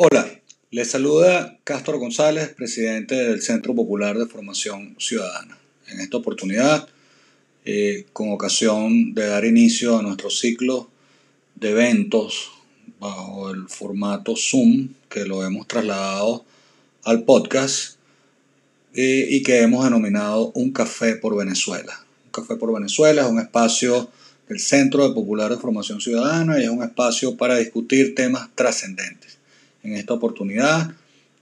Hola, les saluda Castro González, presidente del Centro Popular de Formación Ciudadana. En esta oportunidad, eh, con ocasión de dar inicio a nuestro ciclo de eventos bajo el formato Zoom, que lo hemos trasladado al podcast eh, y que hemos denominado Un Café por Venezuela. Un Café por Venezuela es un espacio del Centro de Popular de Formación Ciudadana y es un espacio para discutir temas trascendentes en esta oportunidad.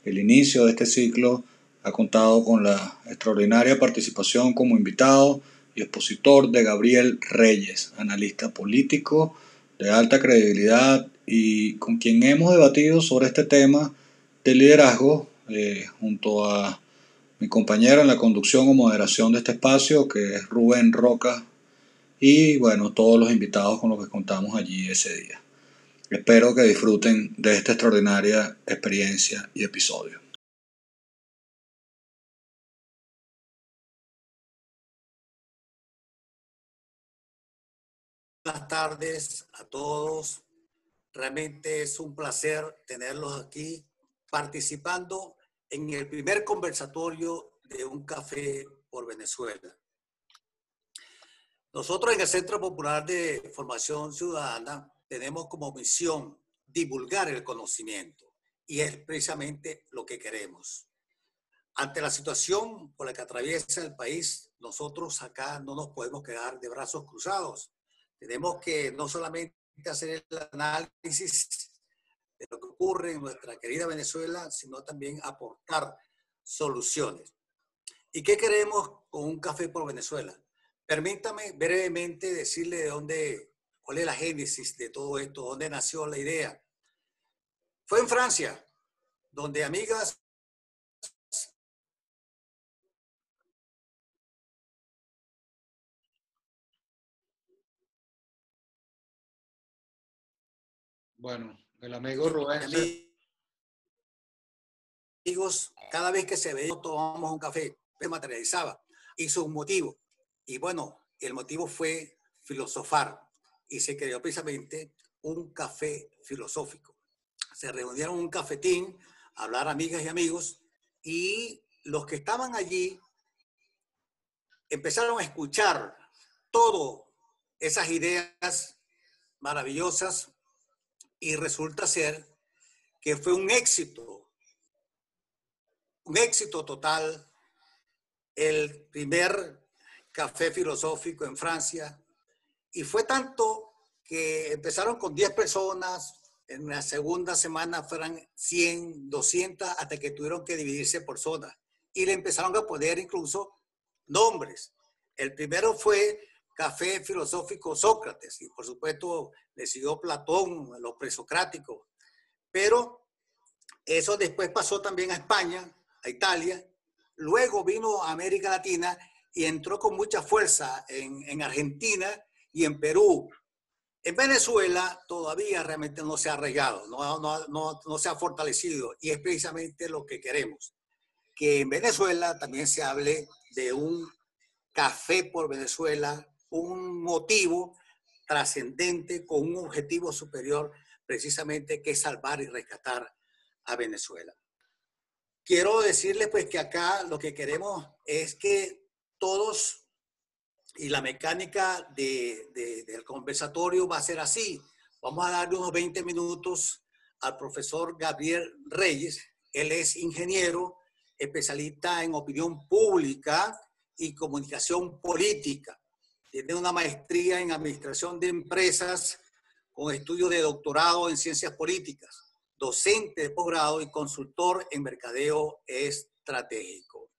El inicio de este ciclo ha contado con la extraordinaria participación como invitado y expositor de Gabriel Reyes, analista político de alta credibilidad y con quien hemos debatido sobre este tema de liderazgo eh, junto a mi compañero en la conducción o moderación de este espacio, que es Rubén Roca, y bueno, todos los invitados con los que contamos allí ese día. Espero que disfruten de esta extraordinaria experiencia y episodio. Buenas tardes a todos. Realmente es un placer tenerlos aquí participando en el primer conversatorio de un café por Venezuela. Nosotros en el Centro Popular de Formación Ciudadana tenemos como misión divulgar el conocimiento y es precisamente lo que queremos. Ante la situación por la que atraviesa el país, nosotros acá no nos podemos quedar de brazos cruzados. Tenemos que no solamente hacer el análisis de lo que ocurre en nuestra querida Venezuela, sino también aportar soluciones. ¿Y qué queremos con un café por Venezuela? Permítame brevemente decirle de dónde ¿Cuál es la génesis de todo esto? ¿Dónde nació la idea? Fue en Francia, donde amigas Bueno, el amigo Rubén. Amigos, cada vez que se veía, tomamos un café, se materializaba, hizo un motivo. Y bueno, el motivo fue filosofar y se creó precisamente un café filosófico. Se reunieron un cafetín a hablar amigas y amigos y los que estaban allí empezaron a escuchar todas esas ideas maravillosas y resulta ser que fue un éxito, un éxito total el primer café filosófico en Francia, y fue tanto que empezaron con 10 personas, en la segunda semana fueron 100, 200, hasta que tuvieron que dividirse por zonas. Y le empezaron a poner incluso nombres. El primero fue Café Filosófico Sócrates, y por supuesto le siguió Platón, los presocráticos. Pero eso después pasó también a España, a Italia, luego vino a América Latina y entró con mucha fuerza en Argentina y en Perú. En Venezuela todavía realmente no se ha arraigado, no, no, no, no se ha fortalecido y es precisamente lo que queremos, que en Venezuela también se hable de un café por Venezuela, un motivo trascendente con un objetivo superior precisamente que es salvar y rescatar a Venezuela. Quiero decirles pues que acá lo que queremos es que todos y la mecánica del conversatorio va a ser así. Vamos a darle unos 20 minutos al profesor Gabriel Reyes. Él es ingeniero, especialista en opinión pública y comunicación política. Tiene una maestría en administración de empresas con estudios de doctorado en ciencias políticas, docente de posgrado y consultor en mercadeo estratégico.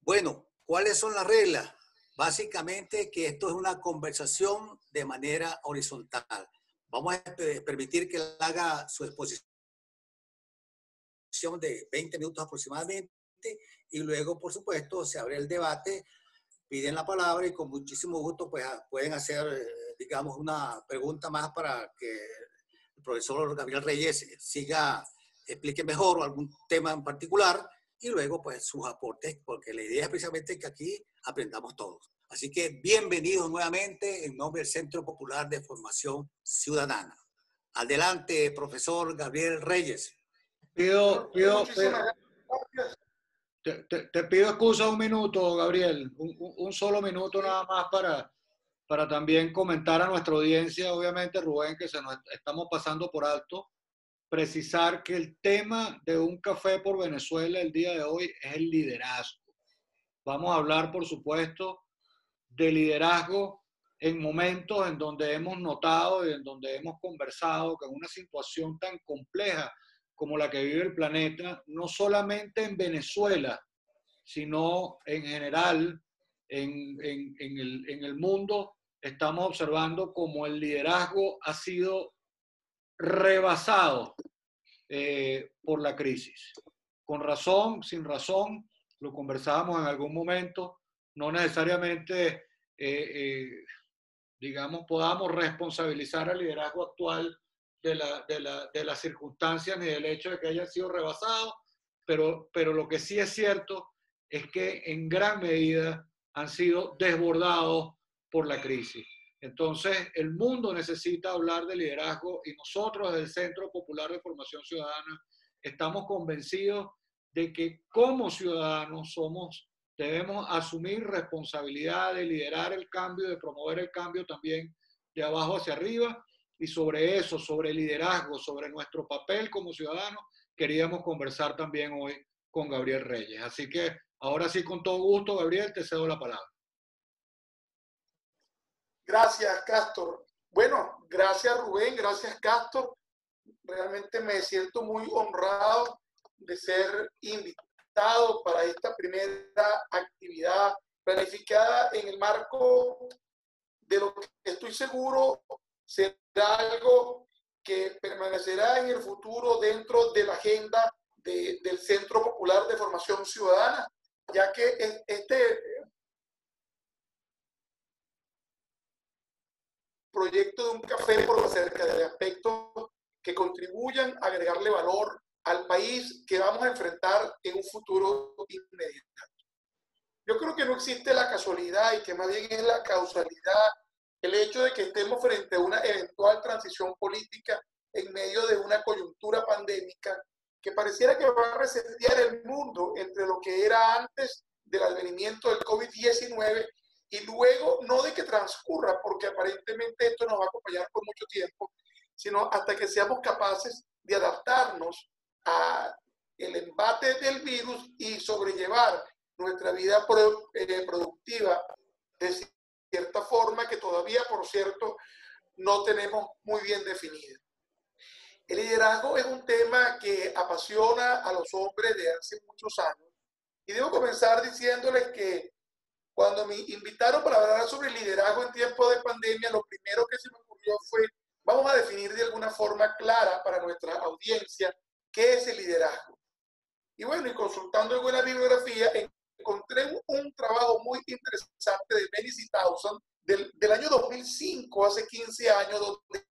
Bueno, ¿cuáles son las reglas? Básicamente que esto es una conversación de manera horizontal. Vamos a permitir que él haga su exposición de 20 minutos aproximadamente y luego, por supuesto, se abre el debate, piden la palabra y con muchísimo gusto pues, ah, pueden hacer, eh, digamos, una pregunta más para que el profesor Gabriel Reyes siga, explique mejor algún tema en particular y luego pues sus aportes, porque la idea es precisamente que aquí aprendamos todos. Así que bienvenidos nuevamente en nombre del Centro Popular de Formación Ciudadana. Adelante, profesor Gabriel Reyes. Pido, pido, te, te, pido excusa un minuto, Gabriel, un, un, solo minuto nada más para, para también comentar a nuestra audiencia, obviamente, Rubén, que se nos estamos pasando por alto, precisar que el tema de un café por Venezuela el día de hoy es el liderazgo. Vamos a hablar, por supuesto, de liderazgo en momentos en donde hemos notado y en donde hemos conversado que en una situación tan compleja como la que vive el planeta, no solamente en Venezuela, sino en general en, el, mundo, estamos observando como el liderazgo ha sido rebasado eh, por la crisis. Con razón, sin razón, lo conversábamos en algún momento, no necesariamente, eh, eh, digamos, podamos responsabilizar al liderazgo actual de, la, de, de, las circunstancias ni del hecho de que hayan sido rebasados, pero, pero lo que sí es cierto es que en gran medida han sido desbordados por la crisis. Entonces, el mundo necesita hablar de liderazgo y nosotros desde el Centro Popular de Formación Ciudadana estamos convencidos de que como ciudadanos somos, debemos asumir responsabilidad de liderar el cambio, de promover el cambio también de abajo hacia arriba y sobre eso, sobre liderazgo, sobre nuestro papel como ciudadanos, queríamos conversar también hoy con Gabriel Reyes. Así que ahora sí, con todo gusto, Gabriel, te cedo la palabra. Gracias, Castor. Bueno, gracias Rubén, gracias Castor. Realmente me siento muy honrado de ser invitado para esta primera actividad planificada en el marco de lo que estoy seguro será algo que permanecerá en el futuro dentro de la agenda del Centro Popular de Formación Ciudadana, ya que este proyecto de un café por acerca de aspectos que contribuyan a agregarle valor al país que vamos a enfrentar en un futuro inmediato. Yo creo que no existe la casualidad y que más bien es la causalidad el hecho de que estemos frente a una eventual transición política en medio de una coyuntura pandémica que pareciera que va a resetear el mundo entre lo que era antes del advenimiento del COVID-19 y luego no de que transcurra, porque aparentemente esto nos va a acompañar por mucho tiempo, sino hasta que seamos capaces de adaptarnos a el embate del virus y sobrellevar nuestra vida eh, productiva de cierta forma que todavía, por cierto, no tenemos muy bien definida. El liderazgo es un tema que apasiona a los hombres de hace muchos años. Y debo comenzar diciéndoles que cuando me invitaron para hablar sobre liderazgo en tiempo de pandemia, lo primero que se me ocurrió fue, vamos a definir de alguna forma clara para nuestra audiencia qué es el liderazgo. Y bueno, y consultando buena bibliografía, encontré un, trabajo muy interesante de Benny Towson del, del año 2005, hace 15 años, donde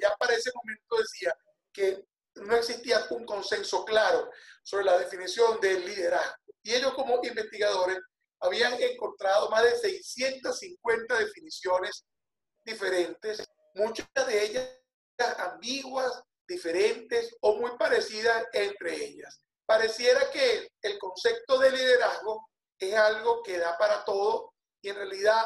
ya para ese momento decía que no existía un consenso claro sobre la definición del liderazgo. Y ellos como investigadores habían encontrado más de 650 definiciones diferentes, muchas de ellas ambiguas, diferentes o muy parecidas entre ellas. Pareciera que el concepto de liderazgo es algo que da para todo y en realidad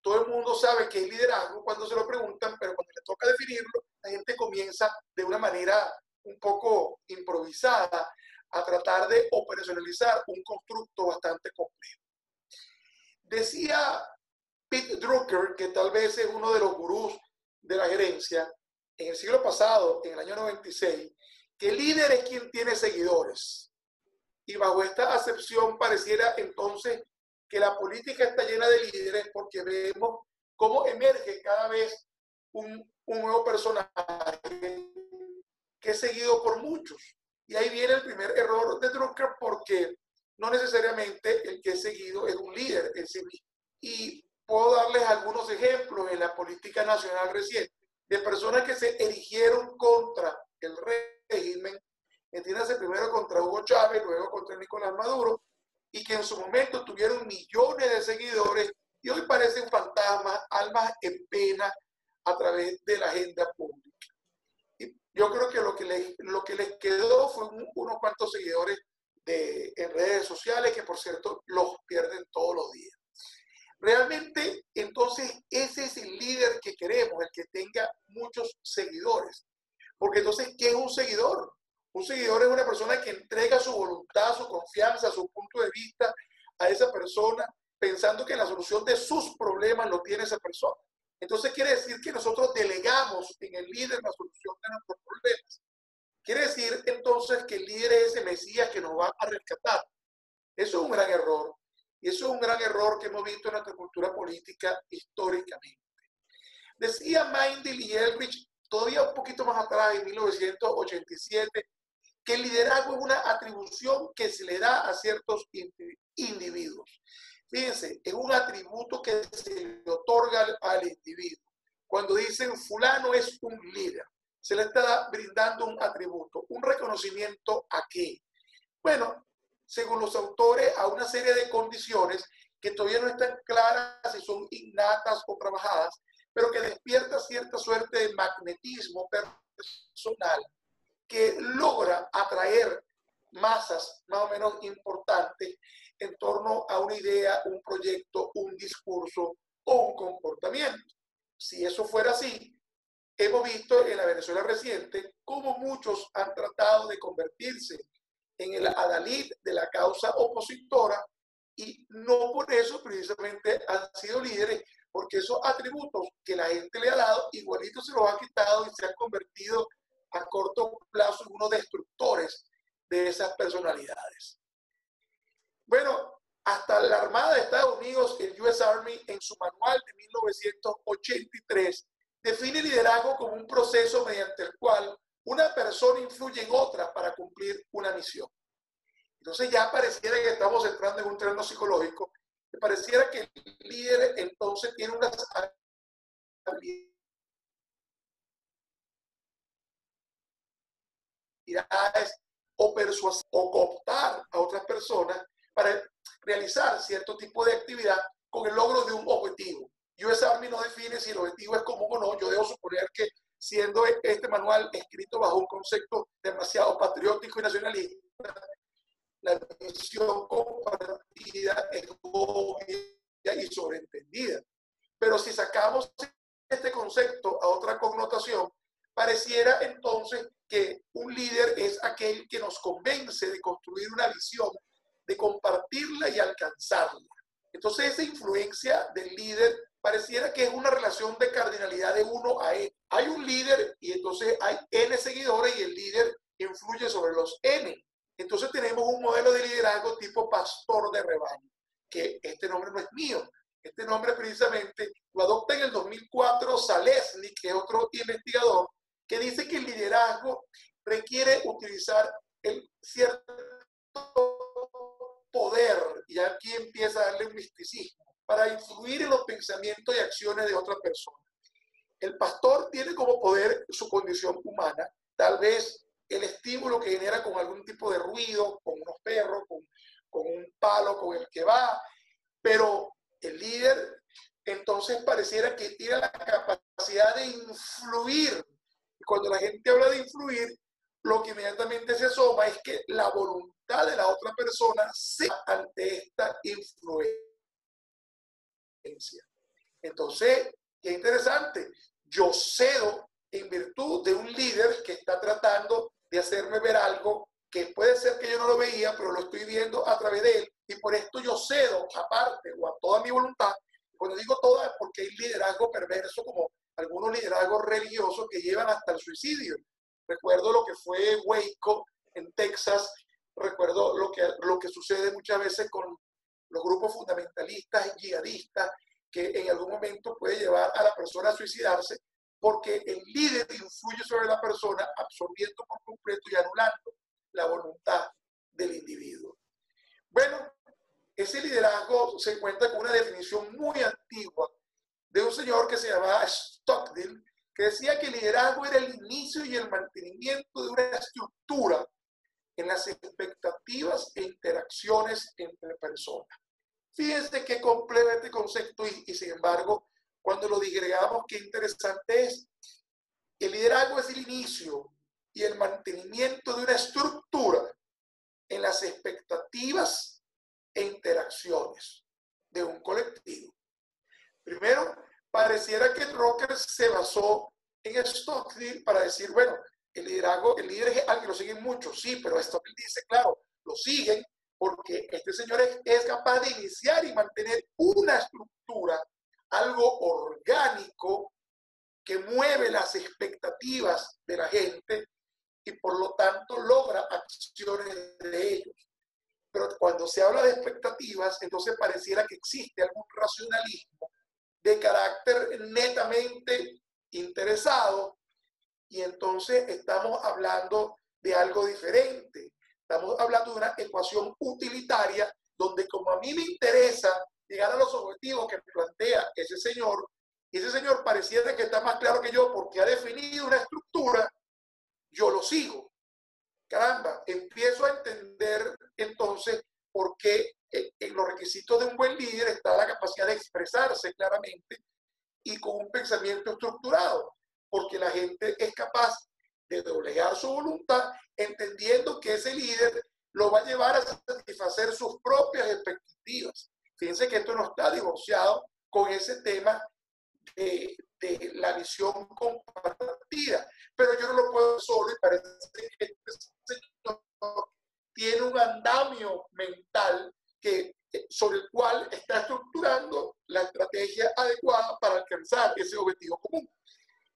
todo el mundo sabe que es liderazgo cuando se lo preguntan, pero cuando le toca definirlo, la gente comienza de una manera un poco improvisada a tratar de operacionalizar un constructo bastante complejo. Decía Pete Drucker, que tal vez es uno de los gurús de la gerencia, en el siglo pasado, en el año 96, que el líder es quien tiene seguidores. Y bajo esta acepción pareciera entonces que la política está llena de líderes porque vemos cómo emerge cada vez un, un nuevo personaje que es seguido por muchos. Y ahí viene el primer error de Drucker porque no necesariamente el que es seguido es un líder en sí mismo. Y puedo darles algunos ejemplos en la política nacional reciente de personas que se erigieron contra el régimen, entiéndase primero contra Hugo Chávez, luego contra Nicolás Maduro, y que en su momento tuvieron millones de seguidores y hoy parecen fantasmas, almas en pena a través de la agenda pública. Y yo creo que lo que les, lo que les quedó fue unos cuantos seguidores de, en redes sociales que, por cierto, los pierden todos los días. Realmente, entonces, ese es el líder que queremos, el que tenga muchos seguidores. Porque entonces, ¿qué es un seguidor? Un seguidor es una persona que entrega su voluntad, su confianza, su punto de vista a esa persona, pensando que la solución de sus problemas lo tiene esa persona. Entonces quiere decir que nosotros delegamos en el líder la solución de nuestros problemas. Quiere decir entonces que el líder es ese Mesías que nos va a rescatar. Eso es un gran error. Y eso es un gran error que hemos visto en nuestra cultura política históricamente. Decía Mindel y Elrich todavía un poquito más atrás, en 1987, que el liderazgo es una atribución que se le da a ciertos individuos. Fíjense, es un atributo que se le otorga al, individuo. Cuando dicen fulano es un líder, se le está brindando un atributo, un reconocimiento a qué. Bueno, según los autores, a una serie de condiciones que todavía no están claras si son innatas o trabajadas, pero que despierta cierta suerte de magnetismo personal que logra atraer masas más o menos importantes en torno a una idea, un proyecto, un discurso o un comportamiento. Si eso fuera así, hemos visto en la Venezuela reciente cómo muchos han tratado de convertirse en el adalid de la causa opositora y no por eso precisamente han sido líderes, porque esos atributos que la gente le ha dado, igualito se los ha quitado y se han convertido a corto plazo en unos destructores de esas personalidades. Bueno, hasta la Armada de Estados Unidos, el US Army, en su manual de 1983, define liderazgo como un proceso mediante el cual una persona influye en otra para cumplir una misión. Entonces ya pareciera que estamos entrando en un terreno psicológico, me pareciera que el líder entonces tiene unas habilidades o persuasivas o cooptar a otras personas para realizar cierto tipo de actividad con el logro de un objetivo. US Army no define si el objetivo es común o no. Yo debo suponer que siendo este manual escrito bajo un concepto demasiado patriótico y nacionalista, la visión compartida es obvia y sobreentendida. Pero si sacamos este concepto a otra connotación, pareciera entonces que un líder es aquel que nos convence de construir una visión de compartirla y alcanzarla. Entonces esa influencia del líder pareciera que es una relación de cardinalidad de uno a él. Hay un líder y entonces hay N seguidores y el líder influye sobre los N. Entonces tenemos un modelo de liderazgo tipo pastor de rebaño, que este nombre no es mío. Este nombre precisamente lo adopta en el 2004 Salesny, que es otro investigador, que dice que el liderazgo requiere utilizar el cierto poder, y aquí empieza a darle un misticismo, para influir en los pensamientos y acciones de otra persona. El pastor tiene como poder su condición humana, tal vez el estímulo que genera con algún tipo de ruido, con unos perros, con, un palo con el que va, pero el líder entonces pareciera que tiene la capacidad de influir. Cuando la gente habla de influir, lo que inmediatamente se asoma es que la voluntad de la otra persona sea ante esta influencia. Entonces, qué interesante. Yo cedo en virtud de un líder que está tratando de hacerme ver algo que puede ser que yo no lo veía, pero lo estoy viendo a través de él. Y por esto yo cedo aparte o a toda mi voluntad. Cuando digo toda es porque hay liderazgo perverso como algunos liderazgos religiosos que llevan hasta el suicidio. Recuerdo lo que fue Waco en Texas, recuerdo lo que, lo que sucede muchas veces con los grupos fundamentalistas y yihadistas, que en algún momento puede llevar a la persona a suicidarse, porque el líder influye sobre la persona, absorbiendo por completo y anulando la voluntad del individuo. Bueno, ese liderazgo se encuentra con una definición muy antigua de un señor que se llamaba Stockdale, que decía que el liderazgo era el inicio y el mantenimiento de una estructura en las expectativas e interacciones entre personas. Fíjense qué complejo este concepto y, y sin embargo, cuando lo digregamos, qué interesante es. El liderazgo es el inicio y el mantenimiento de una estructura en las expectativas e interacciones de un colectivo. Primero, pareciera que Rocker se basó en Stockdale para decir, bueno, el liderazgo, el líder es alguien lo siguen muchos, sí, pero Stockdale dice, claro, lo siguen porque este señor es, capaz de iniciar y mantener una estructura, algo orgánico, que mueve las expectativas de la gente y por lo tanto logra acciones de ellos. Pero cuando se habla de expectativas, entonces pareciera que existe algún racionalismo de carácter netamente interesado y entonces estamos hablando de algo diferente. Estamos hablando de una ecuación utilitaria donde como a mí me interesa llegar a los objetivos que plantea ese señor, ese señor pareciera que está más claro que yo porque ha definido una estructura, yo lo sigo. Caramba, empiezo a entender entonces por qué en los requisitos de un buen líder está la capacidad de expresarse claramente y con un pensamiento estructurado, porque la gente es capaz de doblegar su voluntad entendiendo que ese líder lo va a llevar a satisfacer sus propias expectativas. Fíjense que esto no está divorciado con ese tema de, de la visión compartida, pero yo no lo puedo solo y parece que este señor tiene un andamio mental que, sobre el cual está estructurando la estrategia adecuada para alcanzar ese objetivo común.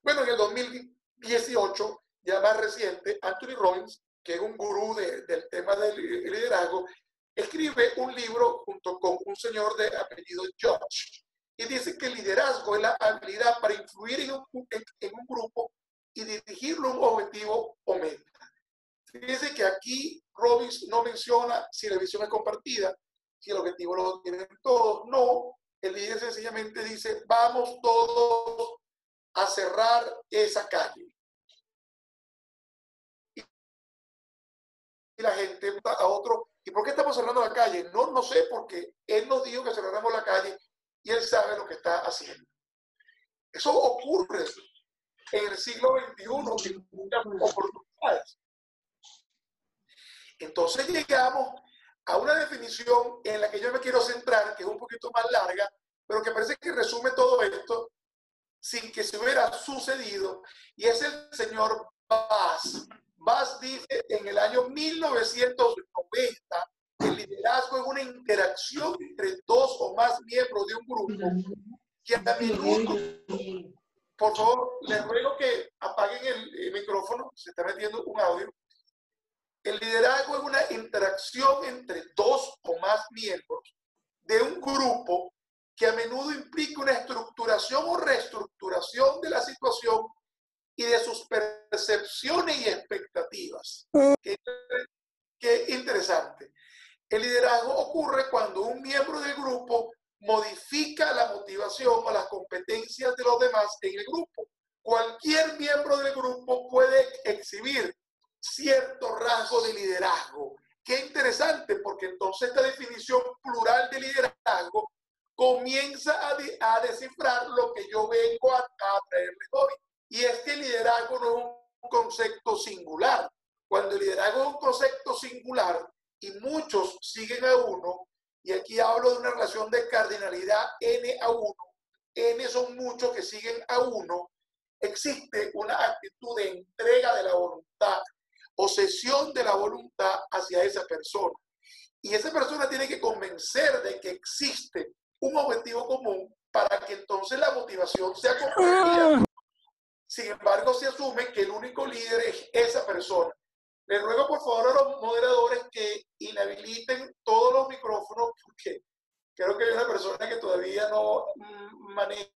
Bueno, en el 2018, ya más reciente, Anthony Robbins, que es un gurú del tema del liderazgo, escribe un libro junto con un señor de apellido George y dice que el liderazgo es la habilidad para influir en un, en un grupo y dirigirlo a un objetivo o meta. Fíjense que aquí Robbins no menciona si la visión es compartida, si el objetivo lo tienen todos. No, el líder sencillamente dice, vamos todos a cerrar esa calle. La gente a otro. ¿Y por qué estamos cerrando la calle? No, no sé, porque él nos dijo que cerramos la calle y él sabe lo que está haciendo. Eso ocurre en el siglo XXI, en muchas oportunidades. Entonces llegamos a una definición en la que yo me quiero centrar, que es un poquito más larga, pero que parece que resume todo esto sin que se hubiera sucedido, y es el señor Bass. Bass dice en el año 1990, el liderazgo es una interacción entre dos o más miembros de un grupo que a menudo, por favor, les ruego que apaguen el micrófono, se está metiendo un audio. El liderazgo es una interacción entre dos o más miembros de un grupo que a menudo implica una estructuración o reestructuración de la situación y de sus percepciones y expectativas. Qué, interesante. El liderazgo ocurre cuando un miembro del grupo modifica la motivación o las competencias de los demás en el grupo. Cualquier miembro del grupo puede exhibir cierto rasgo de liderazgo. Qué interesante, porque entonces esta definición plural de liderazgo comienza a, descifrar lo que yo vengo a, a traerles hoy. Y es que el liderazgo no es un concepto singular. Cuando el liderazgo es un concepto singular y muchos siguen a uno, y aquí hablo de una relación de cardinalidad N a 1, N son muchos que siguen a uno, existe una actitud de entrega de la voluntad posesión de la voluntad hacia esa persona. Y esa persona tiene que convencer de que existe un objetivo común para que entonces la motivación sea compartida. Sin embargo, se asume que el único líder es esa persona. Le ruego por favor a los moderadores que inhabiliten todos los micrófonos porque creo que hay una persona que todavía no maneja,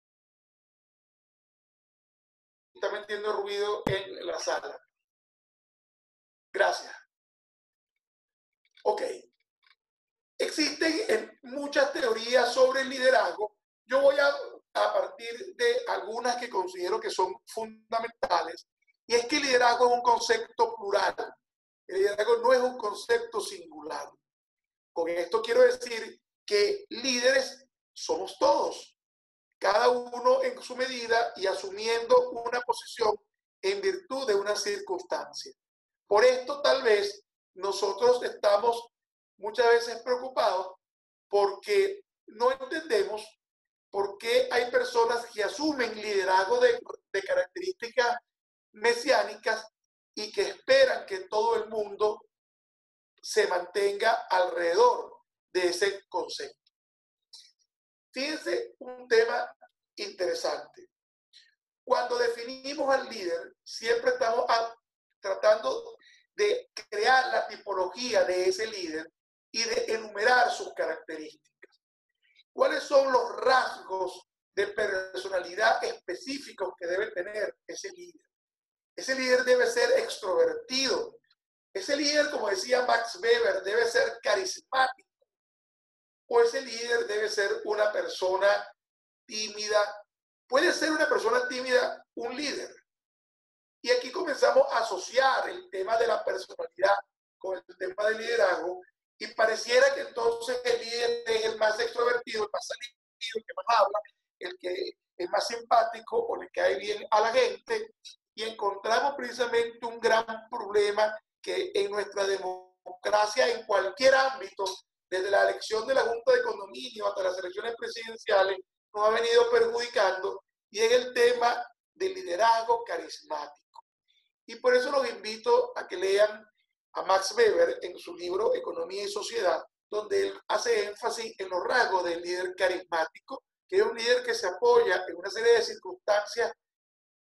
está metiendo ruido en la sala. Gracias. Ok. Existen muchas teorías sobre el liderazgo. Yo voy a, a partir de algunas que considero que son fundamentales. Y es que el liderazgo es un concepto plural. El liderazgo no es un concepto singular. Con esto quiero decir que líderes somos todos, cada uno en su medida y asumiendo una posición en virtud de una circunstancia. Por esto tal vez nosotros estamos muchas veces preocupados porque no entendemos personas que asumen liderazgo de, de características mesiánicas y que esperan que todo el mundo se mantenga alrededor de ese concepto. Fíjense un tema interesante. Cuando definimos al líder, siempre estamos tratando de crear la tipología de ese líder y de enumerar sus características. ¿Cuáles son los rasgos de personalidad específicos que debe tener ese líder? Ese líder debe ser extrovertido. Ese líder, como decía Max Weber, debe ser carismático. O ese líder debe ser una persona tímida. Puede ser una persona tímida un líder. Y aquí comenzamos a asociar el tema de la personalidad con el tema del liderazgo y pareciera que entonces el líder es el más extrovertido, el más salido, el que más habla, el que es más simpático o le cae bien a la gente y encontramos precisamente un gran problema que en nuestra democracia, en cualquier ámbito, desde la elección de la Junta de Condominio hasta las elecciones presidenciales, nos ha venido perjudicando, y es el tema del liderazgo carismático. Y por eso los invito a que lean a Max Weber en su libro Economía y Sociedad, donde él hace énfasis en los rasgos del líder carismático, que es un líder que se apoya en una serie de circunstancias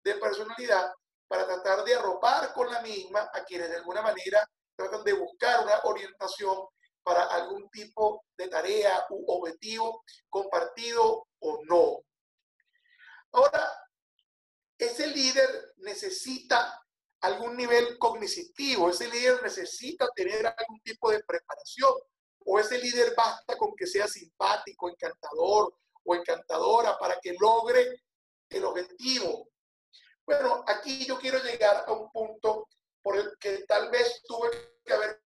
de personalidad para tratar de arropar con la misma a quienes de alguna manera tratan de buscar una orientación para algún tipo de tarea u objetivo compartido o no. Ahora, ese líder necesita algún nivel cognitivo, ese líder necesita tener algún tipo de preparación, o ese líder basta con que sea simpático, encantador o encantadora para que logre el objetivo. Bueno, aquí yo quiero llegar a un punto por el que tal vez tuve que haber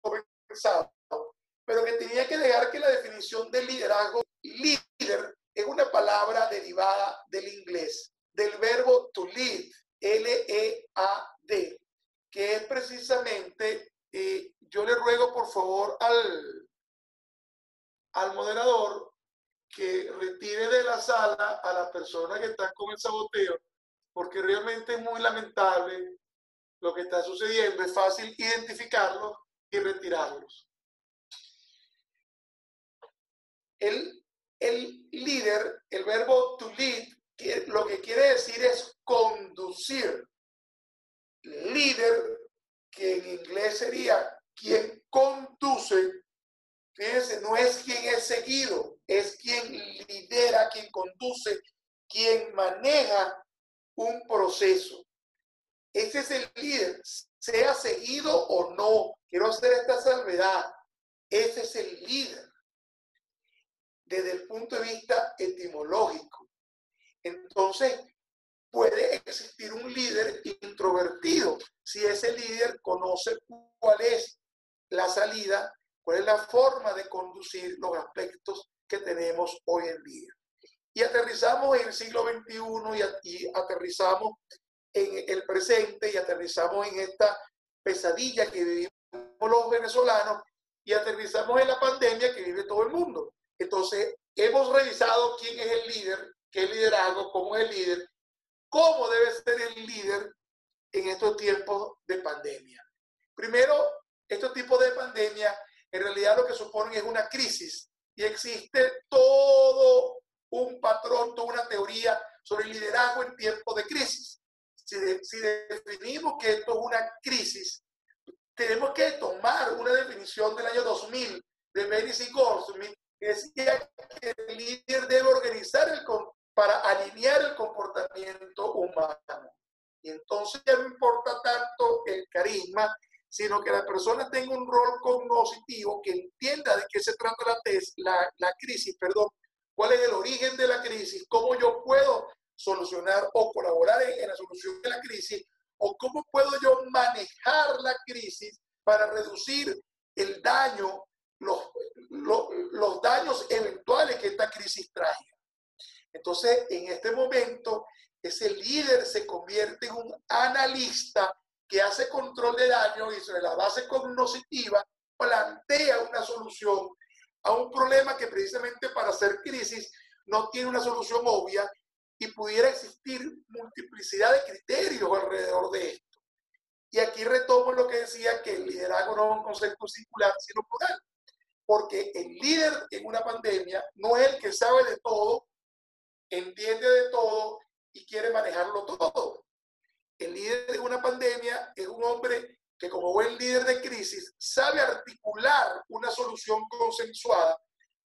comenzado, pero que tenía que dejar que la definición de liderazgo, líder, es una palabra derivada del inglés, del verbo to lead, L-E-A-D, que es precisamente, eh, yo le ruego por favor al, al moderador que retire de la sala a las personas que están con el saboteo, porque realmente es muy lamentable lo que está sucediendo. Es fácil identificarlos y retirarlos. El, el líder, el verbo to lead, lo que quiere decir es conducir. Líder, que en inglés sería quien conduce, fíjense, no es quien es seguido, es quien lidera, quien conduce, quien maneja un proceso. Ese es el líder, sea seguido o no. Quiero hacer esta salvedad. Ese es el líder desde el punto de vista etimológico. Entonces, puede existir un líder introvertido si ese líder conoce cuál es la salida, cuál es la forma de conducir los aspectos que tenemos hoy en día. Y aterrizamos en el siglo XXI y, aterrizamos en el presente y aterrizamos en esta pesadilla que vivimos los venezolanos y aterrizamos en la pandemia que vive todo el mundo. Entonces, hemos revisado quién es el líder, qué liderazgo, cómo es el líder, cómo debe ser el líder en estos tiempos de pandemia. Primero, estos tipos de pandemia en realidad lo que suponen es una crisis y existe todo un patrón, toda una teoría sobre el liderazgo en tiempos de crisis. Si, definimos que esto es una crisis, tenemos que tomar una definición del año 2000 de Meris y Goldsmith que decía que el líder debe organizar el, para alinear el comportamiento humano. Y entonces ya no importa tanto el carisma, sino que la persona tenga un rol cognitivo, que entienda de qué se trata la, la, la crisis, perdón, cuál es el origen de la crisis, cómo yo puedo solucionar o colaborar en, la solución de la crisis, o cómo puedo yo manejar la crisis para reducir el daño, los, los, los daños eventuales que esta crisis trae. Entonces, en este momento, ese líder se convierte en un analista que hace control de daño y sobre la base cognoscitiva plantea una solución a un problema que precisamente para hacer crisis no tiene una solución obvia y pudiera existir multiplicidad de criterios alrededor de esto. Y aquí retomo lo que decía, que el liderazgo no es un concepto singular, sino plural. Porque el líder en una pandemia no es el que sabe de todo, entiende de todo y quiere manejarlo todo. El líder de una pandemia es un hombre que como buen líder de crisis sabe articular una solución consensuada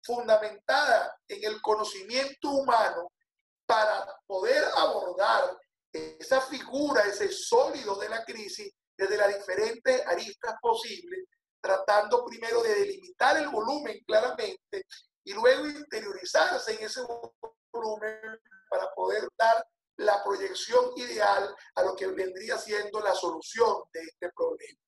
fundamentada en el conocimiento humano para poder abordar esa figura, ese sólido de la crisis desde las diferentes aristas posibles, tratando primero de delimitar el volumen claramente y luego interiorizarse en ese volumen para poder dar la proyección ideal a lo que vendría siendo la solución de este problema.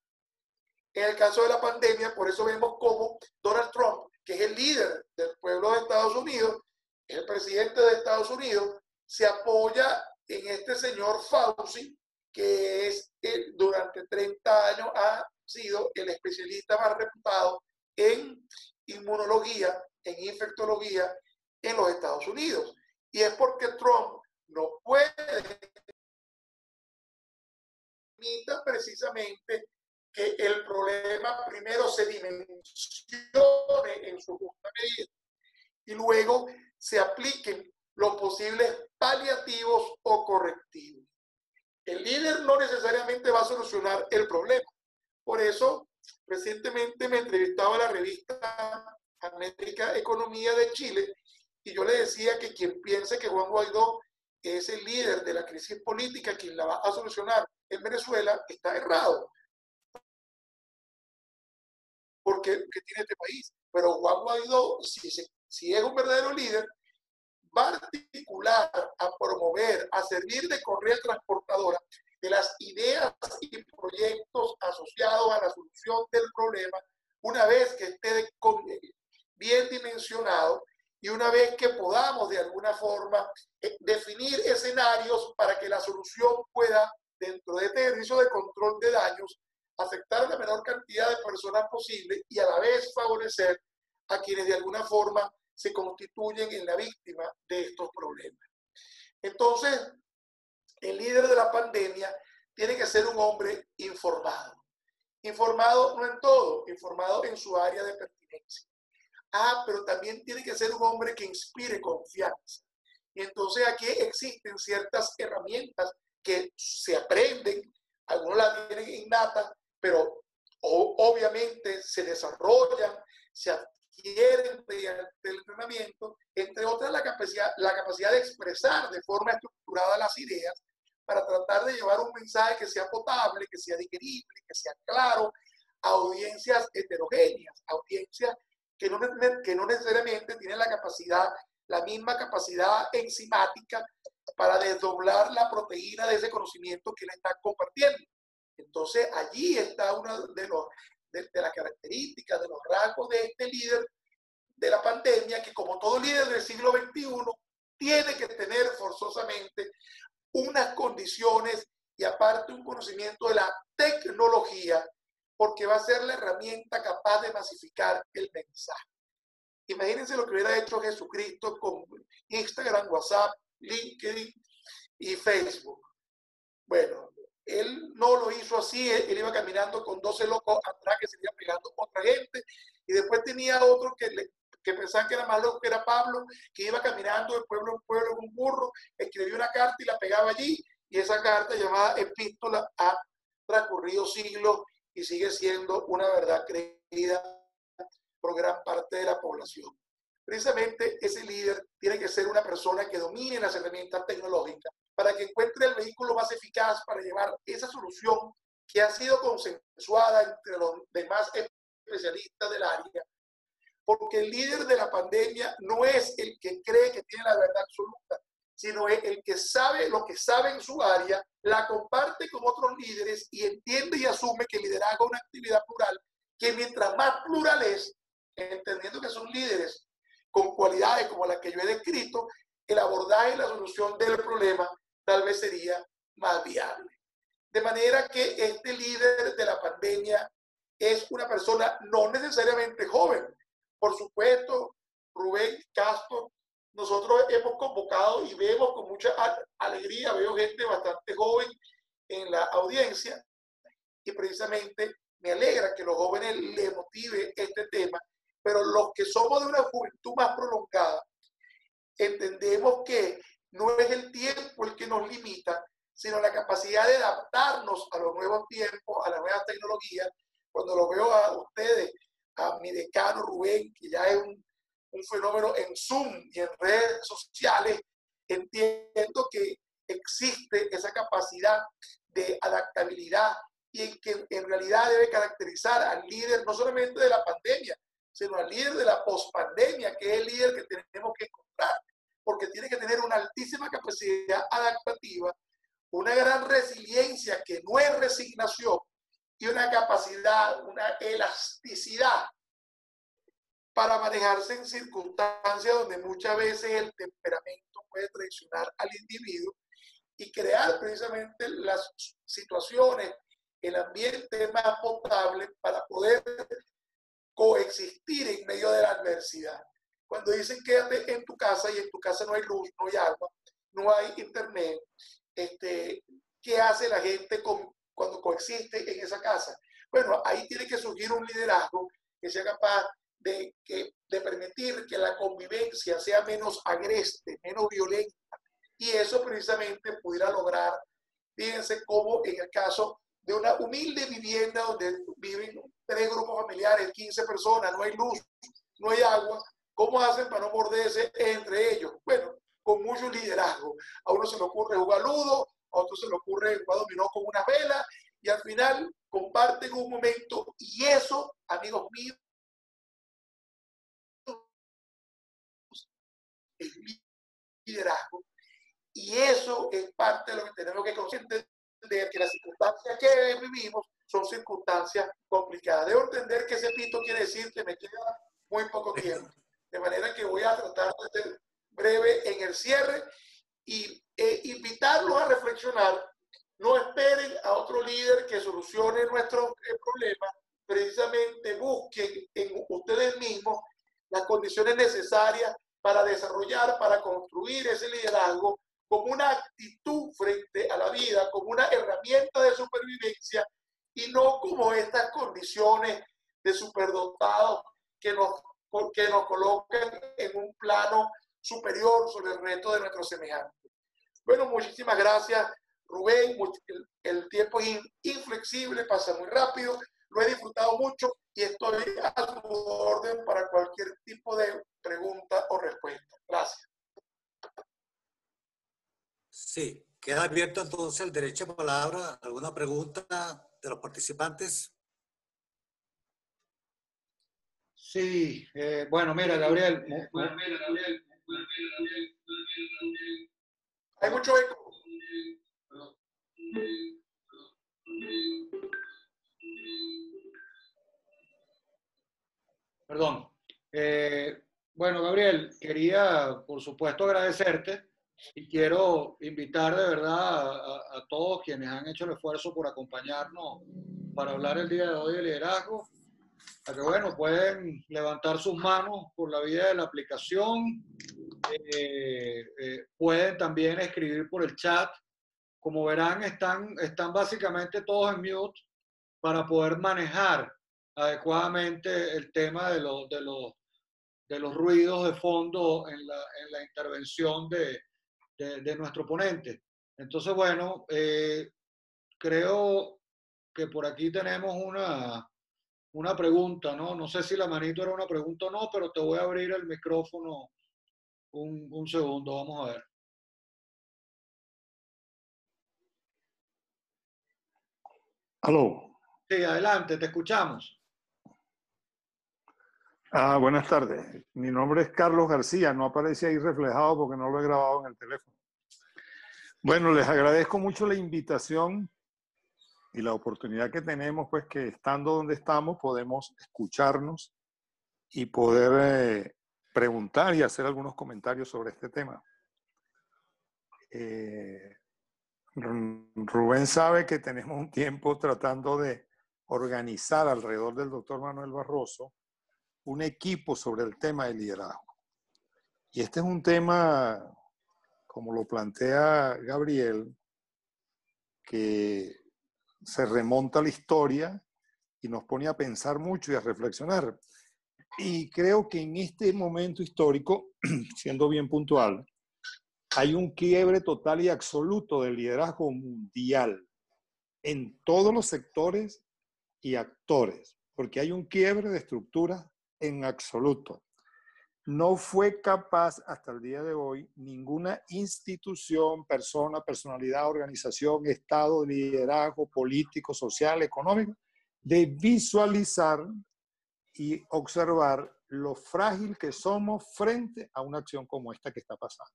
En el caso de la pandemia, por eso vemos cómo Donald Trump, que es el líder del pueblo de Estados Unidos, el presidente de Estados Unidos, se apoya en este señor Fauci, que es durante 30 años ha sido el especialista más reputado en inmunología, en infectología en los Estados Unidos. Y es porque Trump no puede precisamente que el problema primero se dimensione en su justa medida y luego se apliquen los posibles paliativos o correctivos. El líder no necesariamente va a solucionar el problema. Por eso, recientemente me entrevistaba la revista América Economía de Chile y yo le decía que quien piense que Juan Guaidó es el líder de la crisis política, quien la va a solucionar en Venezuela, está errado. Porque tiene este país. Pero Juan Guaidó, si, si es un verdadero líder, va a articular, a promover, a servir de correa transportadora de las ideas y proyectos asociados a la solución del problema, una vez que esté bien dimensionado y una vez que podamos de alguna forma eh, definir escenarios para que la solución pueda, dentro de este ejercicio de control de daños, afectar la menor cantidad de personas posible y a la vez favorecer a quienes de alguna forma se constituyen en la víctima de estos problemas. Entonces, el líder de la pandemia tiene que ser un hombre informado. Informado no en todo, informado en su área de pertinencia. Ah, pero también tiene que ser un hombre que inspire confianza. Y entonces aquí existen ciertas herramientas que se aprenden, algunos las tienen innatas, pero obviamente se desarrollan, se, quieren mediante el entrenamiento, entre otras la capacidad, la capacidad de expresar de forma estructurada las ideas para tratar de llevar un mensaje que sea potable, que sea digerible, que sea claro a audiencias heterogéneas, audiencias que no, que no necesariamente tienen la capacidad, la misma capacidad enzimática para desdoblar la proteína de ese conocimiento que le está compartiendo. Entonces allí está uno de los, de, las características, de los rasgos de este líder de la pandemia, que como todo líder del siglo XXI, tiene que tener forzosamente unas condiciones y aparte un conocimiento de la tecnología, porque va a ser la herramienta capaz de masificar el mensaje. Imagínense lo que hubiera hecho Jesucristo con Instagram, WhatsApp, LinkedIn y Facebook. Bueno, él no lo hizo así, él, iba caminando con 12 locos atrás que se iban pegando otra gente, y después tenía otro que, le, que pensaban que era más loco que era Pablo, que iba caminando de pueblo en pueblo en un burro, escribió una carta y la pegaba allí, y esa carta llamada epístola ha transcurrido siglos y sigue siendo una verdad creída por gran parte de la población. Precisamente ese líder tiene que ser una persona que domine las herramientas tecnológicas para que encuentre el vehículo más eficaz para llevar esa solución que ha sido consensuada entre los demás especialistas del área. Porque el líder de la pandemia no es el que cree que tiene la verdad absoluta, sino es el que sabe lo que sabe en su área, la comparte con otros líderes y entiende y asume que el liderazgo una actividad plural, que mientras más plural es, entendiendo que son líderes con cualidades como las que yo he descrito, el abordaje y la solución del problema tal vez sería más viable. De manera que este líder de la pandemia es una persona no necesariamente joven. Por supuesto, Rubén Castro, nosotros hemos convocado y vemos con mucha alegría, veo gente bastante joven en la audiencia y precisamente me alegra que los jóvenes les motive este tema, pero los que somos de una juventud más prolongada, entendemos que no es el tiempo el que nos limita, sino la capacidad de adaptarnos a los nuevos tiempos, a las nuevas tecnologías. Cuando lo veo a ustedes, a mi decano Rubén, que ya es un, un fenómeno en Zoom y en redes sociales, entiendo que existe esa capacidad de adaptabilidad y que en realidad debe caracterizar al líder no solamente de la pandemia, sino al líder de la pospandemia, que es el líder que tenemos que encontrar, porque tiene que tener una altísima capacidad adaptativa, una gran resiliencia que no es resignación y una capacidad, una elasticidad para manejarse en circunstancias donde muchas veces el temperamento puede traicionar al individuo y crear precisamente las situaciones, el ambiente más potable para poder coexistir en medio de la adversidad. Cuando dicen quédate en tu casa y en tu casa no hay luz, no hay agua, no hay internet, este, ¿qué hace la gente cuando coexiste en esa casa? Bueno, ahí tiene que surgir un liderazgo que sea capaz de, que, de permitir que la convivencia sea menos agreste, menos violenta. Y eso precisamente pudiera lograr, fíjense cómo en el caso de una humilde vivienda donde viven tres grupos familiares, 15 personas, no hay luz, no hay agua, ¿cómo hacen para no morderse entre ellos? Bueno, con mucho liderazgo. A uno se le ocurre jugar ludo, a otro se le ocurre jugar dominó con una vela, y al final comparten un momento, y eso, amigos míos, liderazgo. Y eso es parte de lo que tenemos que consciente de que las circunstancias que vivimos son circunstancias complicadas. Debo entender que ese pito quiere decir que me queda muy poco tiempo. De manera que voy a tratar de ser breve en el cierre y e invitarlos a reflexionar. No esperen a otro líder que solucione nuestros eh, problemas. Precisamente busquen en ustedes mismos las condiciones necesarias para desarrollar, para construir ese liderazgo como una actitud frente a la vida, como una herramienta de supervivencia y no como estas condiciones de superdotados que nos, que nos colocan en un plano superior sobre el reto de nuestros semejantes. Bueno, muchísimas gracias, Rubén. El, tiempo es inflexible, pasa muy rápido. Lo he disfrutado mucho y estoy a su orden para cualquier tipo de pregunta o respuesta. Gracias. Sí, queda abierto entonces el derecho a palabra. ¿Alguna pregunta de los participantes? Sí, eh, bueno, mira, Gabriel. Hay mucho eco. Perdón. Eh, bueno, Gabriel, quería, por supuesto, agradecerte y quiero invitar de verdad a, todos quienes han hecho el esfuerzo por acompañarnos para hablar el día de hoy de liderazgo, a que bueno, pueden levantar sus manos por la vía de la aplicación, eh, eh, pueden también escribir por el chat. Como verán, están, están básicamente todos en mute para poder manejar adecuadamente el tema de, los de, los, de los ruidos de fondo en la, en la intervención de, de, nuestro ponente. Entonces, bueno, eh, creo que por aquí tenemos una, una pregunta, ¿no? No sé si la manito era una pregunta o no, pero te voy a abrir el micrófono un, un segundo, vamos a ver. Aló. Sí, adelante, te escuchamos. Ah, buenas tardes. Mi nombre es Carlos García. No aparece ahí reflejado porque no lo he grabado en el teléfono. Bueno, les agradezco mucho la invitación y la oportunidad que tenemos, pues que estando donde estamos podemos escucharnos y poder eh, preguntar y hacer algunos comentarios sobre este tema. Eh, Rubén sabe que tenemos un tiempo tratando de organizar alrededor del doctor Manuel Barroso un equipo sobre el tema del liderazgo. Y este es un tema, como lo plantea Gabriel, que se remonta a la historia y nos pone a pensar mucho y a reflexionar. Y creo que en este momento histórico, siendo bien puntual, hay un quiebre total y absoluto del liderazgo mundial en todos los sectores y actores, porque hay un quiebre de estructuras en absoluto. No fue capaz hasta el día de hoy ninguna institución, persona, personalidad, organización, estado, liderazgo político, social, económico, de visualizar y observar lo frágil que somos frente a una acción como esta que está pasando.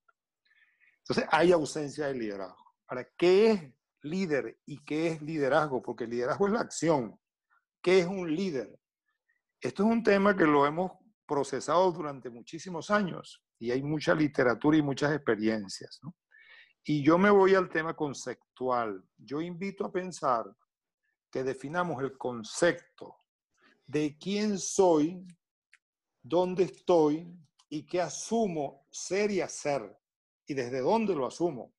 Entonces, hay ausencia de liderazgo. Ahora, ¿qué es líder y qué es liderazgo? Porque el liderazgo es la acción. ¿Qué es un líder? Esto es un tema que lo hemos procesado durante muchísimos años y hay mucha literatura y muchas experiencias. Y yo me voy al tema conceptual. Yo invito a pensar que definamos el concepto de quién soy, dónde estoy y qué asumo ser y hacer y desde dónde lo asumo.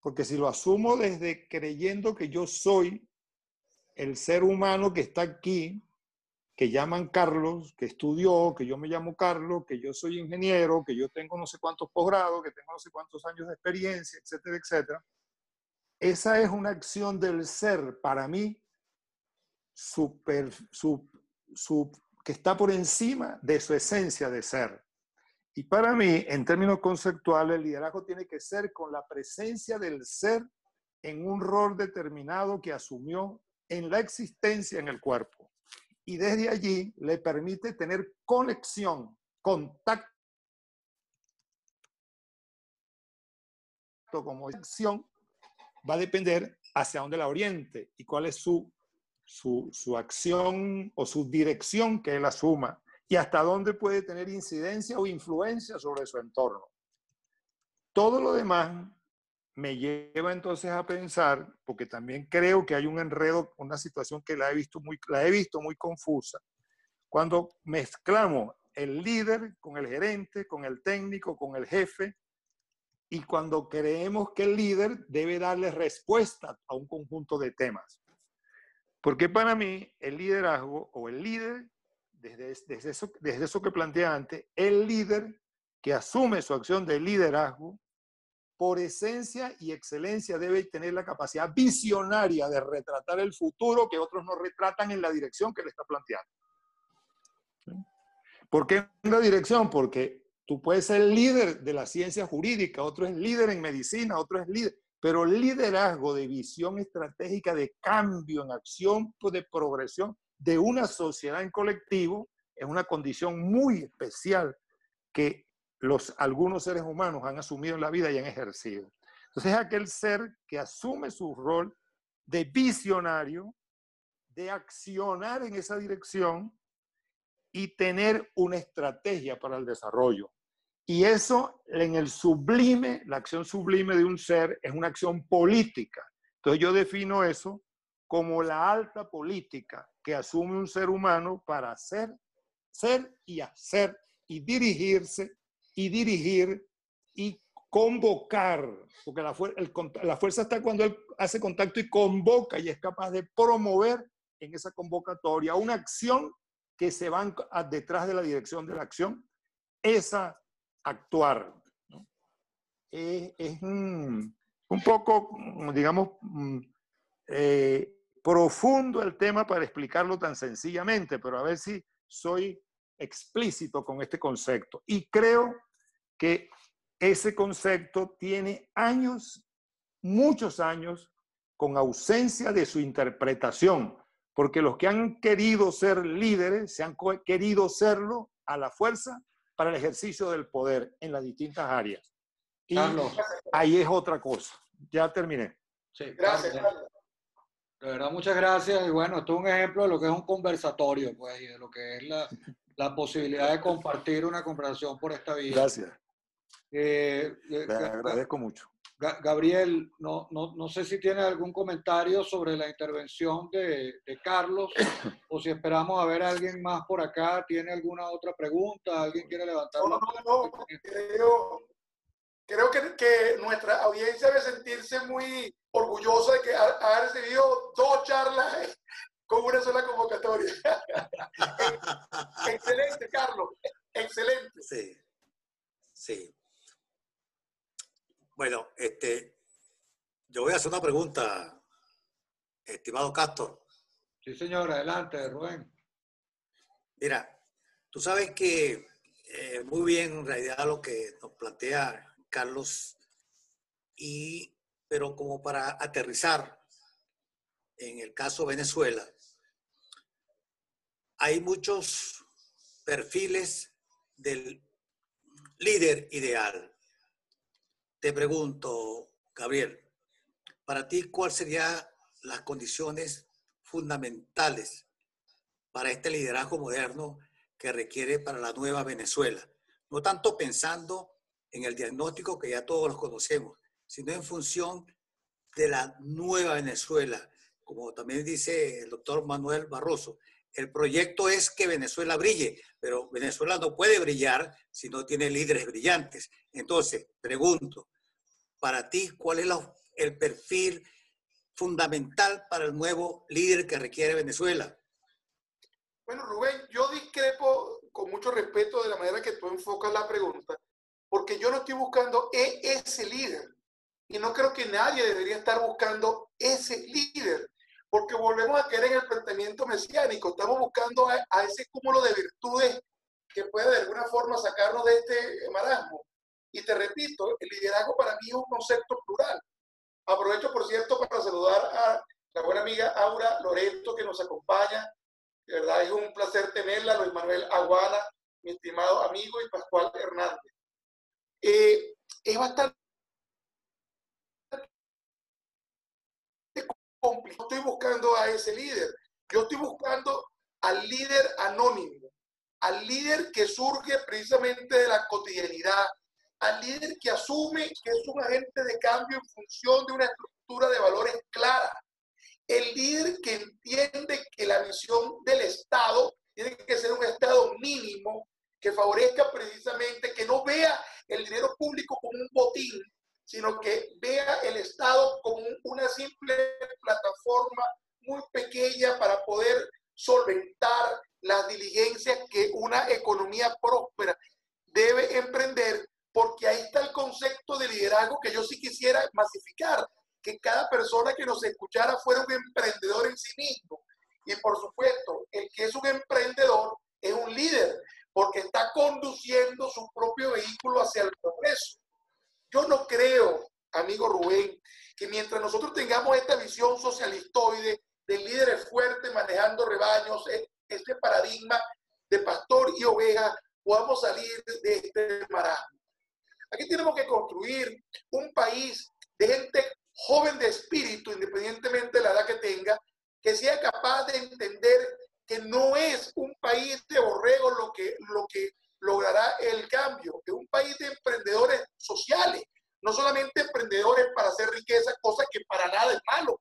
Porque si lo asumo desde creyendo que yo soy el ser humano que está aquí, que llaman Carlos, que estudió, que yo me llamo Carlos, que yo soy ingeniero, que yo tengo no sé cuántos posgrados, que tengo no sé cuántos años de experiencia, etcétera, etcétera. Esa es una acción del ser para mí super, que está por encima de su esencia de ser. Y para mí, en términos conceptuales, el liderazgo tiene que ser con la presencia del ser en un rol determinado que asumió en la existencia en el cuerpo. Y desde allí le permite tener conexión, contacto como acción, va a depender hacia dónde la oriente y cuál es su, su, su acción o su dirección que él asuma y hasta dónde puede tener incidencia o influencia sobre su entorno. Todo lo demás me lleva entonces a pensar, porque también creo que hay un enredo, una situación que la he visto muy, la he visto muy confusa, cuando mezclamos el líder con el gerente, con el técnico, con el jefe, y cuando creemos que el líder debe darle respuesta a un conjunto de temas. Porque para mí el liderazgo o el líder, desde, desde, eso, desde eso que planteé antes, el líder que asume su acción de liderazgo por esencia y excelencia debe tener la capacidad visionaria de retratar el futuro que otros no retratan en la dirección que le está planteando. ¿Por qué en la dirección? Porque tú puedes ser líder de la ciencia jurídica, otro es líder en medicina, otro es líder, pero el liderazgo de visión estratégica de cambio en acción de progresión de una sociedad en colectivo es una condición muy especial que los, algunos seres humanos han asumido en la vida y han ejercido. Entonces es aquel ser que asume su rol de visionario, de accionar en esa dirección y tener una estrategia para el desarrollo. Y eso en el sublime, la acción sublime de un ser es una acción política. Entonces yo defino eso como la alta política que asume un ser humano para hacer, ser y hacer y dirigirse y dirigir y convocar, porque la, la fuerza está cuando él hace contacto y convoca y es capaz de promover en esa convocatoria una acción que se va detrás de la dirección de la acción, esa actuar. Es, un, poco, digamos, mm, eh, profundo el tema para explicarlo tan sencillamente, pero a ver si soy explícito con este concepto. Y creo que ese concepto tiene años, muchos años, con ausencia de su interpretación, porque los que han querido ser líderes se han querido serlo a la fuerza para el ejercicio del poder en las distintas áreas. Y ahí es otra cosa. Ya terminé. Sí, gracias. De verdad, muchas gracias. Y bueno, esto es un ejemplo de lo que es un conversatorio, pues, y de lo que es la, la posibilidad de compartir una conversación por esta vía. Gracias. Eh, eh agradezco mucho. Gabriel, no, no, no, sé si tiene algún comentario sobre la intervención de, de, Carlos o si esperamos a ver a alguien más por acá. ¿Tiene alguna otra pregunta? ¿Alguien quiere levantar no, No, no, creo, creo que, que, nuestra audiencia debe sentirse muy orgullosa de que ha, ha recibido dos charlas con una sola convocatoria. excelente, Carlos. Excelente. Sí. Sí. Bueno, este, yo voy a hacer una pregunta, estimado Castor. Sí, señor, adelante, Rubén. Mira, tú sabes que eh, muy bien en realidad lo que nos plantea Carlos, y, pero como para aterrizar en el caso Venezuela, hay muchos perfiles del líder ideal te pregunto, Gabriel, para ti, ¿cuáles serían las condiciones fundamentales para este liderazgo moderno que requiere para la nueva Venezuela? No tanto pensando en el diagnóstico que ya todos los conocemos, sino en función de la nueva Venezuela. Como también dice el doctor Manuel Barroso, el proyecto es que Venezuela brille, pero Venezuela no puede brillar si no tiene líderes brillantes. Entonces, pregunto, para ti, ¿cuál es el perfil fundamental para el nuevo líder que requiere Venezuela? Bueno, Rubén, yo discrepo con mucho respeto de la manera que tú enfocas la pregunta, porque yo no estoy buscando e, ese líder. Y no creo que nadie debería estar buscando ese líder, porque volvemos a caer en el planteamiento mesiánico. Estamos buscando a, a ese cúmulo de virtudes que puede de alguna forma sacarnos de este marasmo. Y te repito, el liderazgo para mí es un concepto plural. Aprovecho, por cierto, para saludar a la buena amiga Aura Loreto que nos acompaña. De verdad es un placer tenerla, Luis Manuel Aguana, mi estimado amigo, y Pascual Hernández. Eh, es bastante complicado. Estoy buscando a ese líder. Yo estoy buscando al líder anónimo, al líder que surge precisamente de la cotidianidad, al líder que asume que es un agente de cambio en función de una estructura de valores clara. El líder que entiende que la visión del Estado tiene que ser un Estado mínimo que favorezca precisamente, que no vea el dinero público como un botín, sino que vea el Estado como una simple plataforma muy pequeña para poder solventar las diligencias que una economía próspera debe emprender porque ahí está el concepto de liderazgo que yo sí quisiera masificar, que cada persona que nos escuchara fuera un emprendedor en sí mismo. Y por supuesto, el que es un emprendedor es un líder, porque está conduciendo su propio vehículo hacia el progreso. Yo no creo, amigo Rubén, que mientras nosotros tengamos esta visión socialistoide de líderes fuertes manejando rebaños, e-, este paradigma de pastor y oveja, podamos salir de este marasmo. Aquí tenemos que construir un país de gente joven de espíritu, independientemente de la edad que tenga, que sea capaz de entender que no es un país de borregos lo que, lo que logrará el cambio, es un país de emprendedores sociales, no solamente emprendedores para hacer riqueza, cosa que para nada es malo,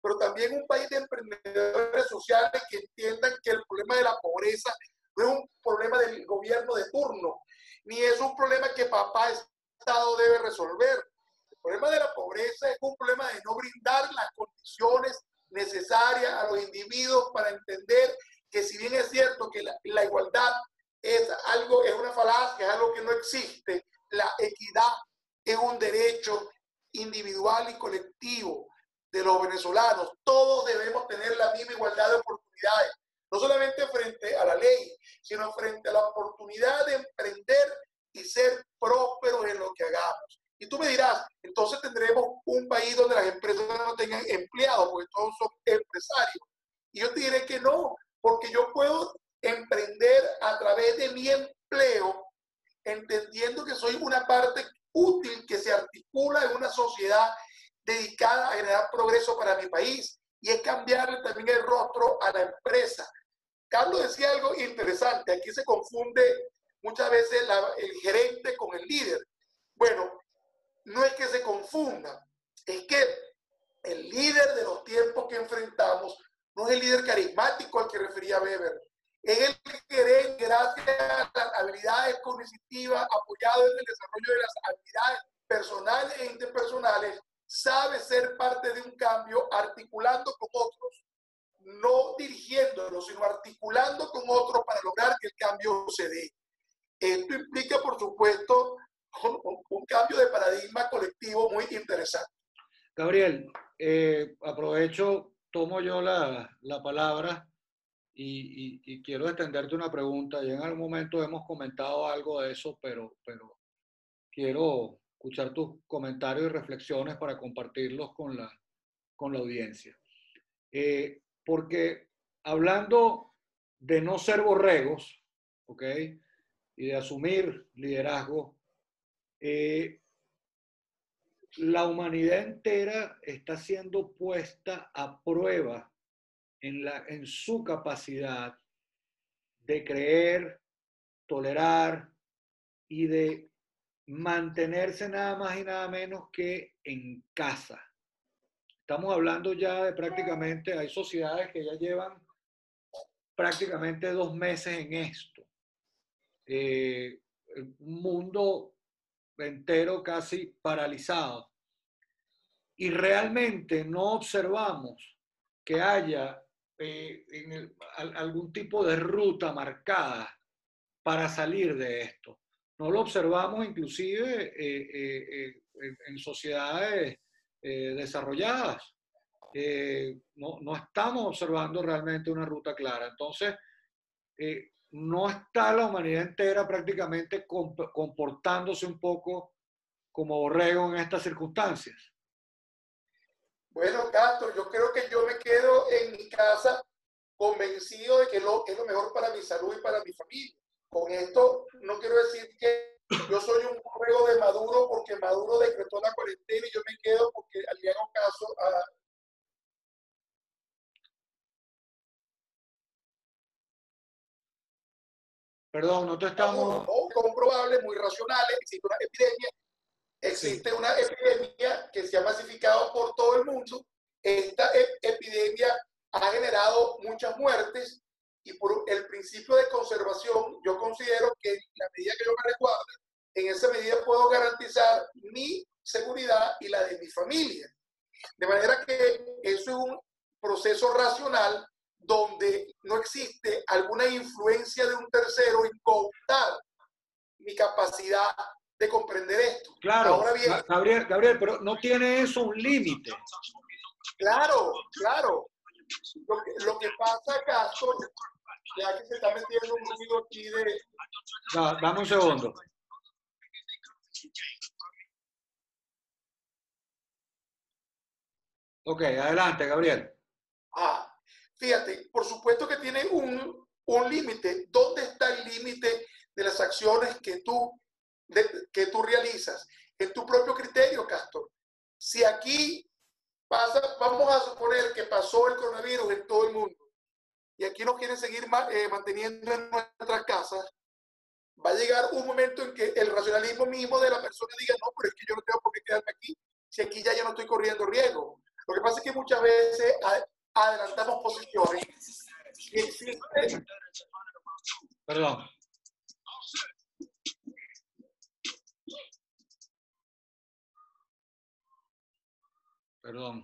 pero también un país de emprendedores sociales que entiendan que el problema de la pobreza no es un problema del gobierno de turno, ni es un problema que papá Estado debe resolver. El problema de la pobreza es un problema de no brindar las condiciones necesarias a los individuos para entender que si bien es cierto que la, la igualdad es algo, es una falacia, es algo que no existe, la equidad es un derecho individual y colectivo de los venezolanos. Todos debemos tener la misma igualdad de oportunidades, no solamente frente a la ley, sino frente a la oportunidad de emprender y ser prósperos en lo que hagamos. Y tú me dirás, entonces tendremos un país donde las empresas no tengan empleados, porque todos son empresarios. Y yo te diré que no, porque yo puedo emprender a través de mi empleo, entendiendo que soy una parte útil que se articula en una sociedad dedicada a generar progreso para mi país. Y es cambiarle también el rostro a la empresa. Carlos decía algo interesante, aquí se confunde muchas veces el gerente con el líder. Bueno, no es que se confunda, es que el líder de los tiempos que enfrentamos no es el líder carismático al que refería Weber, es el que gracias a las habilidades cognitivas, apoyado en el desarrollo de las habilidades personales e interpersonales, sabe ser parte de un cambio articulando con otros, no dirigiéndolo, sino articulando con otros para lograr que el cambio se dé. Esto implica, por supuesto, un, cambio de paradigma colectivo muy interesante. Gabriel, eh, aprovecho, tomo yo la, la palabra y, quiero extenderte una pregunta. Ya en algún momento hemos comentado algo de eso, pero, pero quiero escuchar tus comentarios y reflexiones para compartirlos con la, con la audiencia. Eh, porque hablando de no ser borregos, ¿ok? Y de asumir liderazgo, eh, la humanidad entera está siendo puesta a prueba en, la, en su capacidad de creer, tolerar y de mantenerse nada más y nada menos que en casa. Estamos hablando ya de prácticamente, hay sociedades que ya llevan prácticamente dos meses en esto. Eh, un mundo entero casi paralizado. Y realmente no observamos que haya eh, algún tipo de ruta marcada para salir de esto. No lo observamos inclusive eh, eh, en sociedades desarrolladas. No, no, estamos observando realmente una ruta clara. Entonces, no está la humanidad entera prácticamente comportándose un poco como borrego en estas circunstancias. Bueno, Castro, yo creo que yo me quedo en mi casa convencido de que lo, es lo mejor para mi salud y para mi familia. Con esto no quiero decir que yo soy un borrego de Maduro porque Maduro decretó la cuarentena y yo me quedo porque le hago caso a, Perdón, no te estamos... comprobables, muy racionales, existe una epidemia, existe una epidemia que se ha masificado por todo el mundo. Esta epidemia ha generado muchas muertes y por el principio de conservación, yo considero que la medida que yo me resguarde, en esa medida puedo garantizar mi seguridad y la de mi familia. De manera que es un proceso racional donde no existe alguna influencia de un tercero en contar mi capacidad de comprender esto. Claro, Ahora bien, Gabriel, Gabriel, pero no tiene eso un límite. Claro, claro. Lo que, pasa acá, ya que se está metiendo un ruido aquí de... dame un segundo. Ok, adelante, Gabriel. Ah, Fíjate, por supuesto que tiene un, un límite. ¿Dónde está el límite de las acciones que tú, que tú realizas? En tu propio criterio, Castor. Si aquí pasa, vamos a suponer que pasó el coronavirus en todo el mundo y aquí nos quieren seguir eh, manteniendo en nuestras casas, va a llegar un momento en que el racionalismo mismo de la persona diga, no, pero es que yo no tengo por qué quedarme aquí, si aquí ya yo no estoy corriendo riesgo. Lo que pasa es que muchas veces adelantamos posiciones. Perdón. Perdón.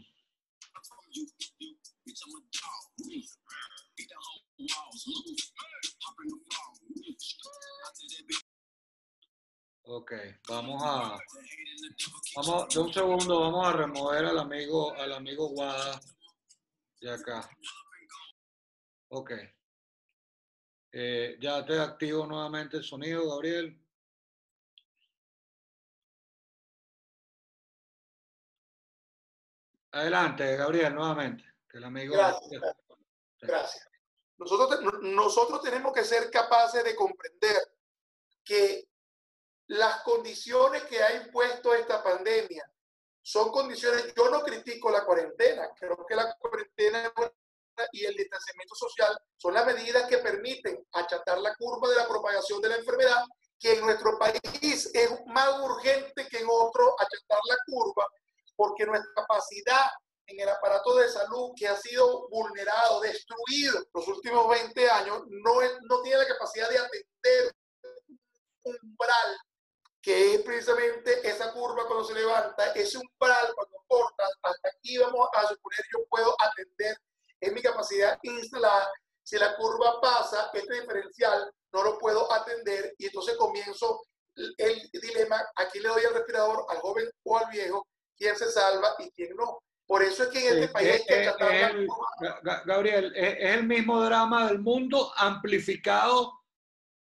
Ok, vamos a, vamos, de un segundo, vamos a remover al amigo, al amigo Guada de acá. Ok. Eh, ya te activo nuevamente el sonido, Gabriel. Adelante, Gabriel, nuevamente. Que el amigo... Gracias. Gracias. Nosotros, nosotros tenemos que ser capaces de comprender que las condiciones que ha impuesto esta pandemia son condiciones, yo no critico la cuarentena, creo que la cuarentena y el distanciamiento social son las medidas que permiten achatar la curva de la propagación de la enfermedad que en nuestro país es más urgente que en otro achatar la curva, porque nuestra capacidad en el aparato de salud que ha sido vulnerado, destruido los últimos 20 años, no, no tiene la capacidad de atender un umbral que es precisamente esa curva cuando se levanta, ese umbral cuando corta, hasta aquí vamos a suponer yo puedo atender en mi capacidad instalada, si la curva pasa, este diferencial no lo puedo atender y entonces comienzo el dilema, aquí le doy el respirador al joven o al viejo, quién se salva y quién no. Por eso es que en este país hay que Gabriel, es, el mismo drama del mundo amplificado,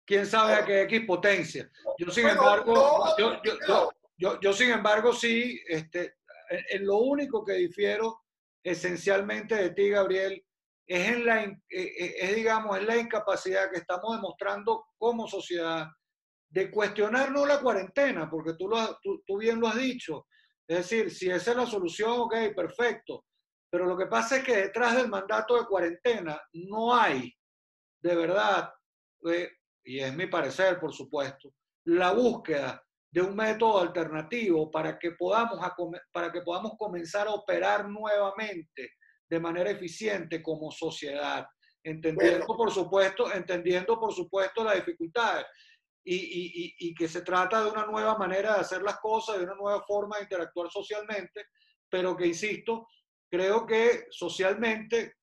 quién sabe a qué X potencia. Yo, sin embargo, yo, yo, yo, yo, sin embargo, sí, este, en, lo único que difiero esencialmente de ti, Gabriel, es, en la, eh, eh, es, digamos, es la incapacidad que estamos demostrando como sociedad de cuestionarnos la cuarentena, porque tú, lo, tú, tú bien lo has dicho. Es decir, si esa es la solución, ok, perfecto. Pero lo que pasa es que detrás del mandato de cuarentena no hay, de verdad, eh, y es mi parecer, por supuesto, la búsqueda de un método alternativo para que podamos, para que podamos comenzar a operar nuevamente de manera eficiente como sociedad, entendiendo por supuesto, entendiendo por supuesto las dificultades y, y, y, que se trata de una nueva manera de hacer las cosas, de una nueva forma de interactuar socialmente, pero que insisto, creo que socialmente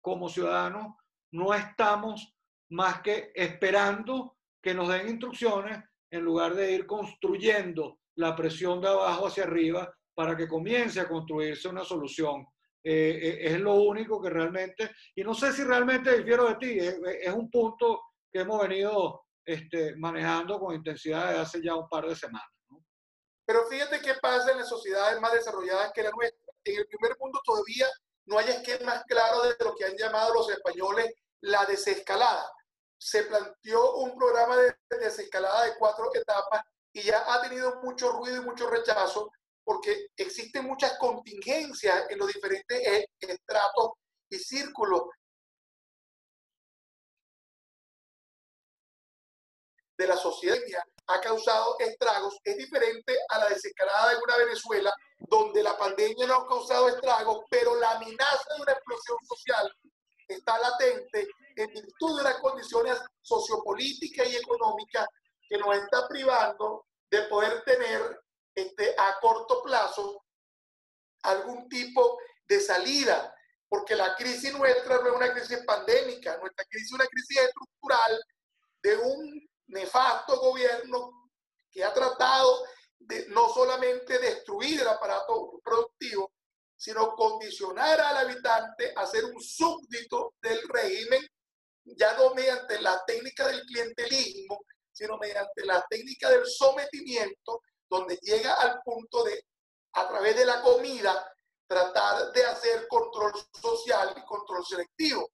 como ciudadanos no estamos más que esperando que nos den instrucciones en lugar de ir construyendo la presión de abajo hacia arriba para que comience a construirse una solución. Eh, eh, es lo único que realmente, y no sé si realmente difiero de ti, es, un punto que hemos venido este, manejando con intensidad desde hace ya un par de semanas. Pero fíjate qué pasa en las sociedades más desarrolladas que la nuestra. En el primer mundo todavía no hay esquemas claros de lo que han llamado los españoles la desescalada se planteó un programa de desescalada de cuatro etapas y ya ha tenido mucho ruido y mucho rechazo porque existen muchas contingencias en los diferentes e-, estratos y círculos de la sociedad ha causado estragos es diferente a la desescalada de una Venezuela donde la pandemia no ha causado estragos, pero la amenaza de una explosión social está latente en virtud de las condiciones sociopolíticas y económicas que nos está privando de poder tener este, a corto plazo algún tipo de salida, porque la crisis nuestra no es una crisis pandémica, nuestra crisis es una crisis estructural de un nefasto gobierno que ha tratado de no solamente destruir el aparato productivo, sino condicionar al habitante a ser un súbdito del régimen, ya no mediante la técnica del clientelismo, sino mediante la técnica del sometimiento, donde llega al punto de, a través de la comida, tratar de hacer control social y control selectivo.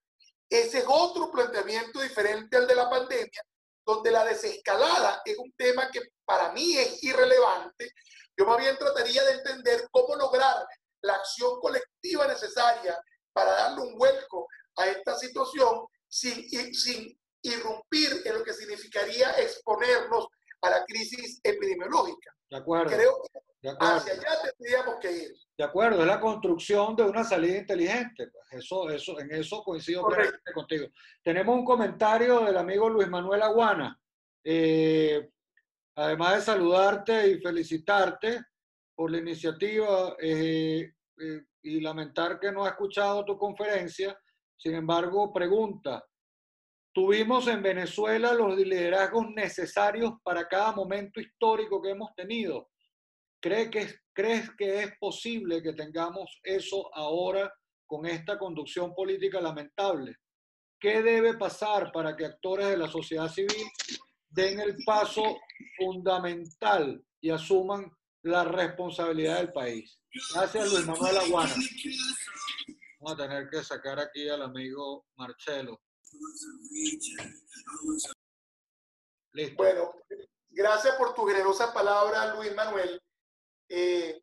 Ese es otro planteamiento diferente al de la pandemia, donde la desescalada es un tema que para mí es irrelevante. Yo más bien trataría de entender cómo lograr la acción colectiva necesaria para darle un vuelco a esta situación sin, sin irrumpir en lo que significaría exponernos a la crisis epidemiológica. De acuerdo. Creo que hacia allá tendríamos que ir. De acuerdo, es la construcción de una salida inteligente. Pues. Eso, eso, en eso coincido contigo. Tenemos un comentario del amigo Luis Manuel Aguana. Eh, además de saludarte y felicitarte, por la iniciativa eh, eh, y lamentar que no ha escuchado tu conferencia. Sin embargo, pregunta, ¿tuvimos en Venezuela los liderazgos necesarios para cada momento histórico que hemos tenido? ¿Cree que, ¿Crees que es posible que tengamos eso ahora con esta conducción política lamentable? ¿Qué debe pasar para que actores de la sociedad civil den el paso fundamental y asuman la responsabilidad del país. Gracias, Luis Manuel Aguana. Vamos a tener que sacar aquí al amigo Marcelo. Listo. Bueno, gracias por tu generosa palabra, Luis Manuel. Eh,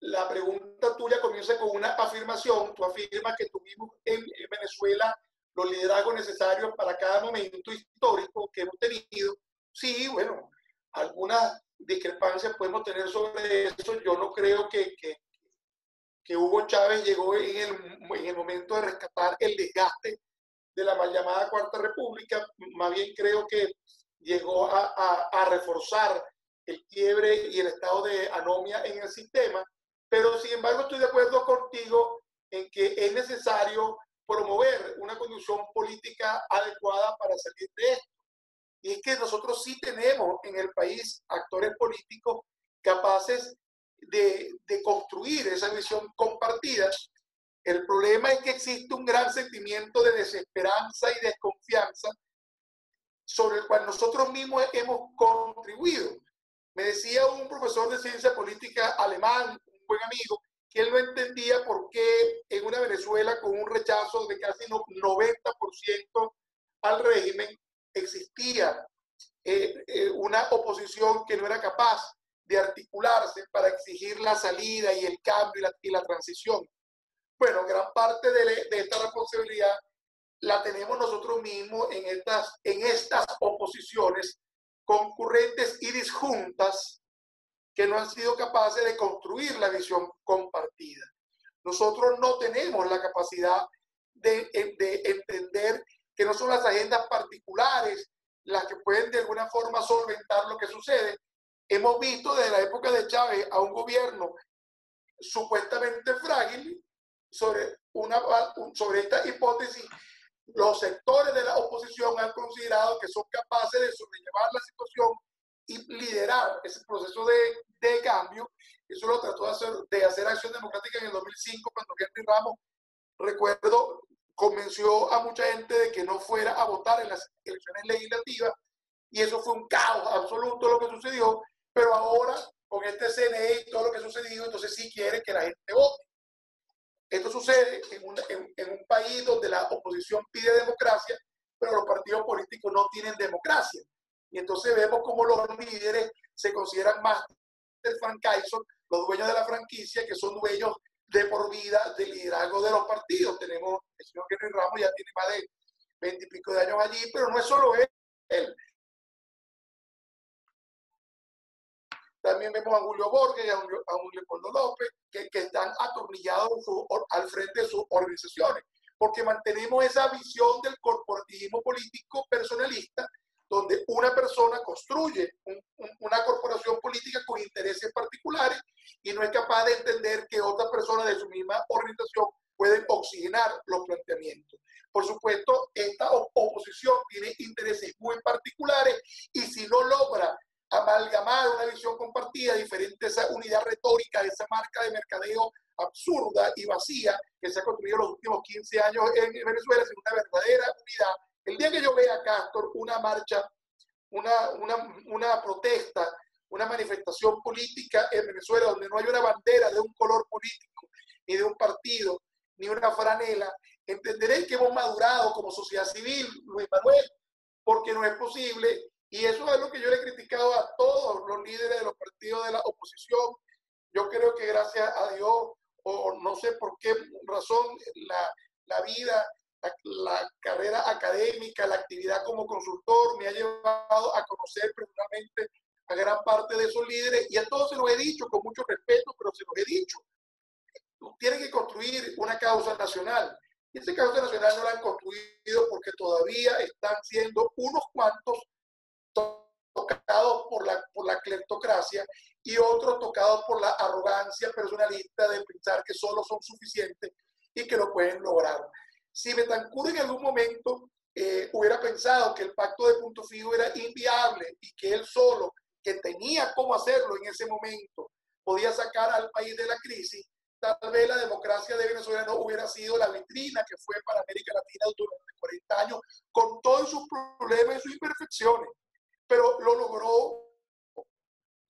la pregunta tuya comienza con una afirmación. Tú afirmas que tuvimos en Venezuela los liderazgos necesarios para cada momento histórico que hemos tenido. Sí, bueno, algunas discrepancias podemos tener sobre eso. Yo no creo que, que, que Hugo Chávez llegó en el, en el momento de rescatar el desgaste de la mal llamada Cuarta República, más bien creo que llegó a, a, a, reforzar el quiebre y el estado de anomia en el sistema, pero sin embargo estoy de acuerdo contigo en que es necesario promover una conducción política adecuada para salir de esto. Y es que nosotros sí tenemos en el país actores políticos capaces de, de construir esa visión compartida. El problema es que existe un gran sentimiento de desesperanza y desconfianza sobre el cual nosotros mismos hemos contribuido. Me decía un profesor de ciencia política alemán, un buen amigo, que él no entendía por qué en una Venezuela con un rechazo de casi 90% al régimen existía eh, eh, una oposición que no era capaz de articularse para exigir la salida y el cambio y la, y la transición. Bueno, gran parte de, de, esta responsabilidad la tenemos nosotros mismos en estas, en estas oposiciones concurrentes y disjuntas que no han sido capaces de construir la visión compartida. Nosotros no tenemos la capacidad de, de, entender que no son las agendas particulares las que pueden de alguna forma solventar lo que sucede. Hemos visto desde la época de Chávez a un gobierno supuestamente frágil sobre, una, sobre esta hipótesis. Los sectores de la oposición han considerado que son capaces de sobrellevar la situación y liderar ese proceso de, de cambio. Eso lo trató de hacer, de hacer Acción Democrática en el 2005, cuando Henry Ramos, recuerdo, convenció a mucha gente de que no fuera a votar en las elecciones legislativas. Y eso fue un caos absoluto lo que sucedió. Pero ahora, con este CNE y todo lo que ha sucedido, entonces sí quiere que la gente vote. Esto sucede en un, país donde la oposición pide democracia, pero los partidos políticos no tienen democracia. Y entonces vemos como los líderes se consideran más del franchisor, los dueños de la franquicia, que son dueños de por vida del liderazgo de los partidos. Tenemos, el señor Henry Ramos ya tiene más de veintipico de años allí, pero no es solo él. También vemos a Julio Borges y a un, a Leopoldo López, que, que están atornillados su, al frente de sus organizaciones, porque mantenemos esa visión del corporativismo político personalista donde una persona construye un, un, una corporación política con intereses particulares y no es capaz de entender que otras personas de su misma organización pueden oxigenar los planteamientos. Por supuesto, esta oposición tiene intereses muy particulares y si no logra amalgamar una visión compartida diferente esa unidad retórica, esa marca de mercadeo absurda y vacía que se ha construido en los últimos 15 años en Venezuela, sin una verdadera unidad, el día que yo vea a Castor una marcha, una, una, una protesta, una manifestación política en Venezuela donde no hay una bandera de un color político, ni de un partido, ni una franela, entenderé que hemos madurado como sociedad civil, Luis Manuel, porque no es posible, y eso es lo que yo le he criticado a todos los líderes de los partidos de la oposición. Yo creo que gracias a Dios, o no sé por qué razón, la, la vida la, la, carrera académica, la actividad como consultor me ha llevado a conocer personalmente a gran parte de esos líderes y a todos se los he dicho con mucho respeto, pero se los he dicho. Tienen que construir una causa nacional. Y esa causa nacional no la han construido porque todavía están siendo unos cuantos tocados por la, por la cleptocracia y otros tocados por la arrogancia personalista de pensar que solo son suficientes y que lo pueden lograr. Si Betancourt en algún momento eh, hubiera pensado que el pacto de punto fijo era inviable y que él solo, que tenía cómo hacerlo en ese momento, podía sacar al país de la crisis, tal vez la democracia de Venezuela no hubiera sido la vitrina que fue para América Latina durante 40 años, con todos sus problemas y sus imperfecciones. Pero lo logró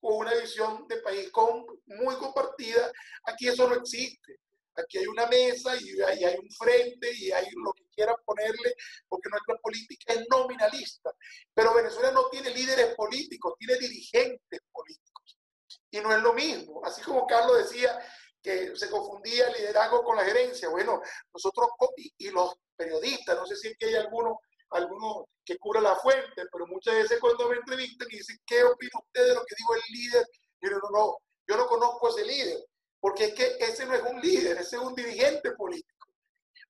con una visión de país con, muy compartida. Aquí eso no existe. Aquí hay una mesa y hay, un frente y hay lo que quieran ponerle, porque nuestra política es nominalista. Pero Venezuela no tiene líderes políticos, tiene dirigentes políticos. Y no es lo mismo. Así como Carlos decía que se confundía el liderazgo con la gerencia. Bueno, nosotros y, los periodistas, no sé si es que hay alguno, alguno que cura la fuente, pero muchas veces cuando me entrevistan y dicen, ¿qué opina usted de lo que dijo el líder? Yo no, no, yo no conozco a ese líder, porque es que ese no es un líder, ese es un dirigente político.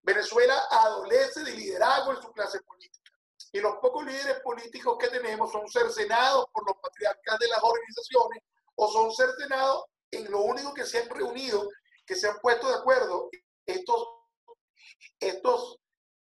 Venezuela adolece de liderazgo en su clase política. Y los pocos líderes políticos que tenemos son cercenados por los patriarcas de las organizaciones o son cercenados en lo único que se han reunido, que se han puesto de acuerdo estos, estos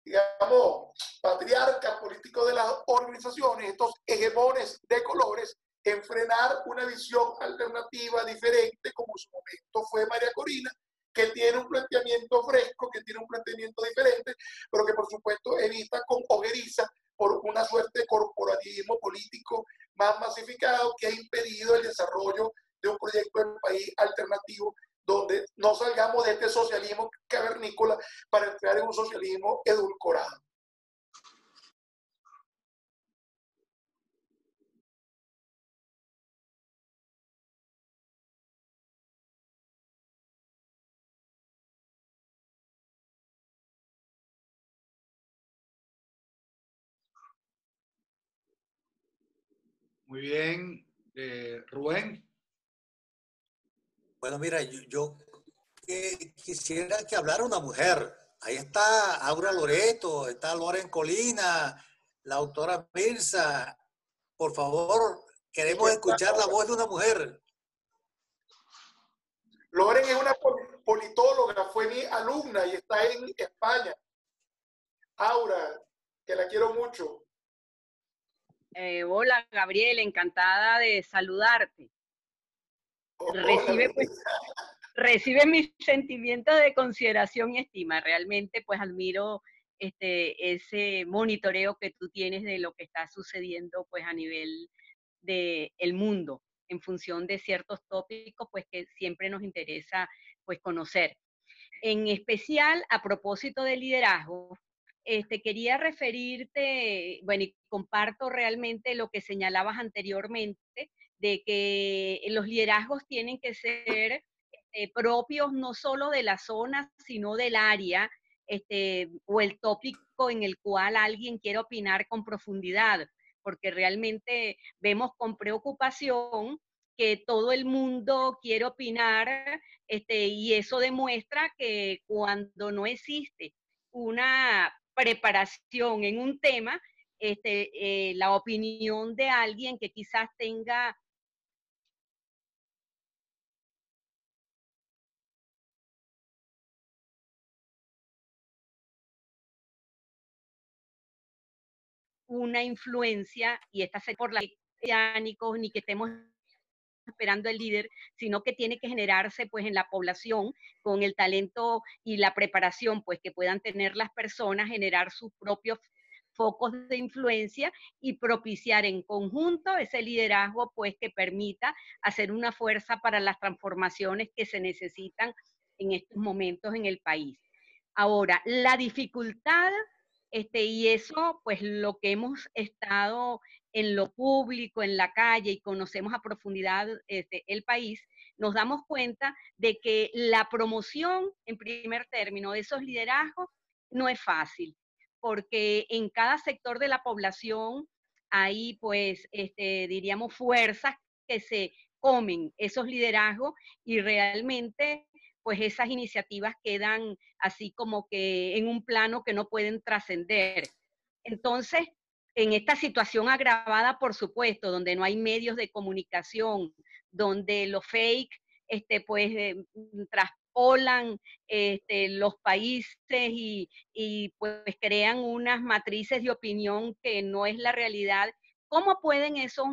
digamos, patriarcas políticos de las organizaciones, estos hegemones de colores, en frenar una visión alternativa, diferente, como en su momento fue María Corina, que tiene un planteamiento fresco, que tiene un planteamiento diferente, pero que por supuesto evita con ojeriza por una suerte de corporativismo político más masificado que ha impedido el desarrollo de un proyecto de país alternativo donde no salgamos de este socialismo cavernícola para entrar en un socialismo edulcorado. Muy bien, eh, Rubén. Bueno, mira, yo, quisiera que hablara una mujer. Ahí está Aura Loreto, está Loren Colina, la autora Mirza. Por favor, queremos escuchar la voz de una mujer. Loren es una politóloga, fue mi alumna y está en España. Aura, que la quiero mucho. Eh, hola, Gabriel, encantada de saludarte recibe, pues, recibe mis sentimientos de consideración y estima. Realmente, pues admiro este, ese monitoreo que tú tienes de lo que está sucediendo pues a nivel del el mundo en función de ciertos tópicos pues que siempre nos interesa pues conocer. En especial a propósito del liderazgo, este, quería referirte, bueno, y comparto realmente lo que señalabas anteriormente de que los liderazgos tienen que ser eh, propios no solo de la zona, sino del área este, o el tópico en el cual alguien quiere opinar con profundidad, porque realmente vemos con preocupación que todo el mundo quiere opinar este, y eso demuestra que cuando no existe una preparación en un tema, este, eh, la opinión de alguien que quizás tenga una influencia y esta se por la ni que estemos esperando el líder, sino que tiene que generarse pues en la población con el talento y la preparación pues que puedan tener las personas, generar sus propios focos de influencia y propiciar en conjunto ese liderazgo pues que permita hacer una fuerza para las transformaciones que se necesitan en estos momentos en el país. Ahora, la dificultad este, y eso, pues lo que hemos estado en lo público, en la calle y conocemos a profundidad este, el país, nos damos cuenta de que la promoción, en primer término, de esos liderazgos no es fácil, porque en cada sector de la población hay, pues, este, diríamos, fuerzas que se comen esos liderazgos y realmente pues esas iniciativas quedan así como que en un plano que no pueden trascender. Entonces, en esta situación agravada, por supuesto, donde no hay medios de comunicación, donde los fake, este, pues, eh, traspolan este, los países y, pues crean unas matrices de opinión que no es la realidad, ¿cómo pueden esos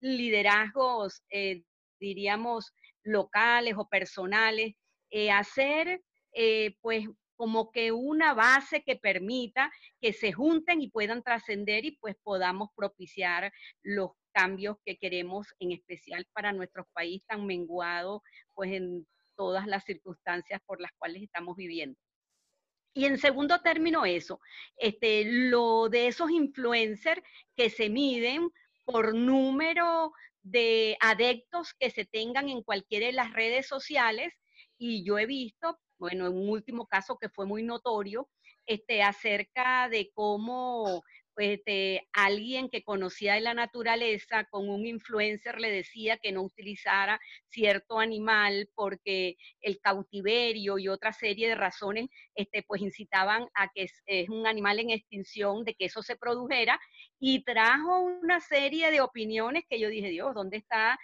liderazgos, eh, diríamos, locales o personales, eh, hacer eh, pues como que una base que permita que se junten y puedan trascender y pues podamos propiciar los cambios que queremos, en especial para nuestro país tan menguado, pues en todas las circunstancias por las cuales estamos viviendo. Y en segundo término eso, este, lo de esos influencers que se miden por número de adeptos que se tengan en cualquiera de las redes sociales Y yo he visto, bueno, en un último caso que fue muy notorio, este, acerca de cómo este, alguien que conocía de la naturaleza con un influencer le decía que no utilizara cierto animal porque el cautiverio y otra serie de razones este, pues incitaban a que es, es un animal en extinción, de que eso se produjera y trajo una serie de opiniones que yo dije, Dios, ¿dónde está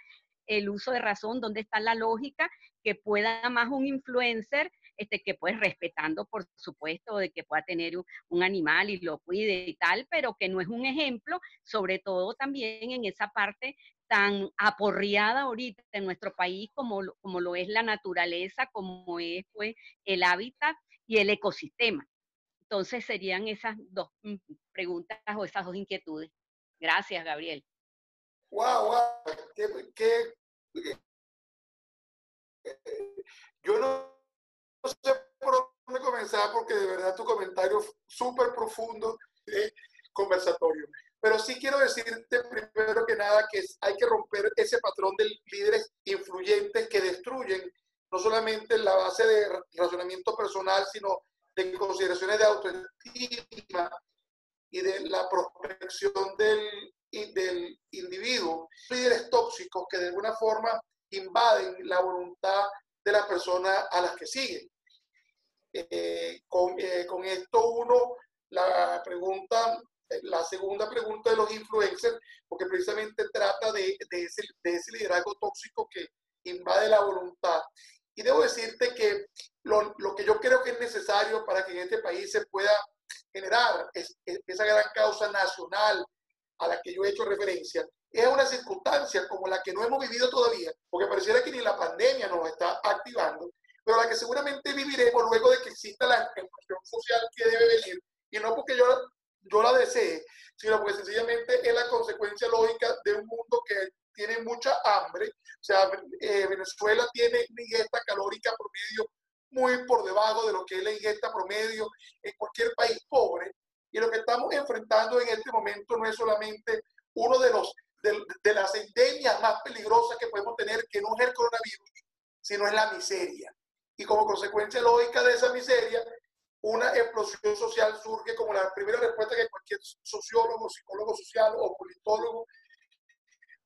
el uso de razón? ¿Dónde está la lógica que pueda más un influencer este, que pues respetando, por supuesto, de que pueda tener un, animal y lo cuide y tal, pero que no es un ejemplo, sobre todo también en esa parte tan aporreada ahorita en nuestro país como, como lo es la naturaleza, como es pues el hábitat y el ecosistema. Entonces serían esas dos mm, preguntas o esas dos inquietudes. Gracias, Gabriel. Wow, yo no sé por dónde comenzar porque de verdad tu comentario súper profundo de conversatorio. Pero sí quiero decirte primero que nada que hay que romper ese patrón de líderes influyentes que destruyen no solamente la base de razonamiento personal, sino de consideraciones de autoestima y de la prospección del, tóxicos que de alguna forma invaden la voluntad de las personas a las que siguen. Eh, con, eh, con, esto uno, la pregunta, la segunda pregunta de los influencers, porque precisamente trata de, de, ese, de ese liderazgo tóxico que invade la voluntad. Y debo decirte que lo, lo, que yo creo que es necesario para que en este país se pueda generar es, es, esa gran causa nacional a la que yo he hecho referencia, es una circunstancia como la que no hemos vivido todavía, porque pareciera que ni la pandemia nos está activando, pero la que seguramente viviremos luego de que exista la inclusión social que debe venir, y no porque yo, yo la desee, sino porque sencillamente es la consecuencia lógica de un mundo que tiene mucha hambre, o sea, eh, Venezuela tiene una ingesta calórica promedio muy por debajo de lo que es la ingesta promedio en cualquier país pobre, y lo que estamos enfrentando en este momento no es solamente uno de los de, las endemias más peligrosas que podemos tener, que no es el coronavirus, sino es la miseria. Y como consecuencia lógica de esa miseria, una explosión social surge como la primera respuesta que cualquier sociólogo, psicólogo social o politólogo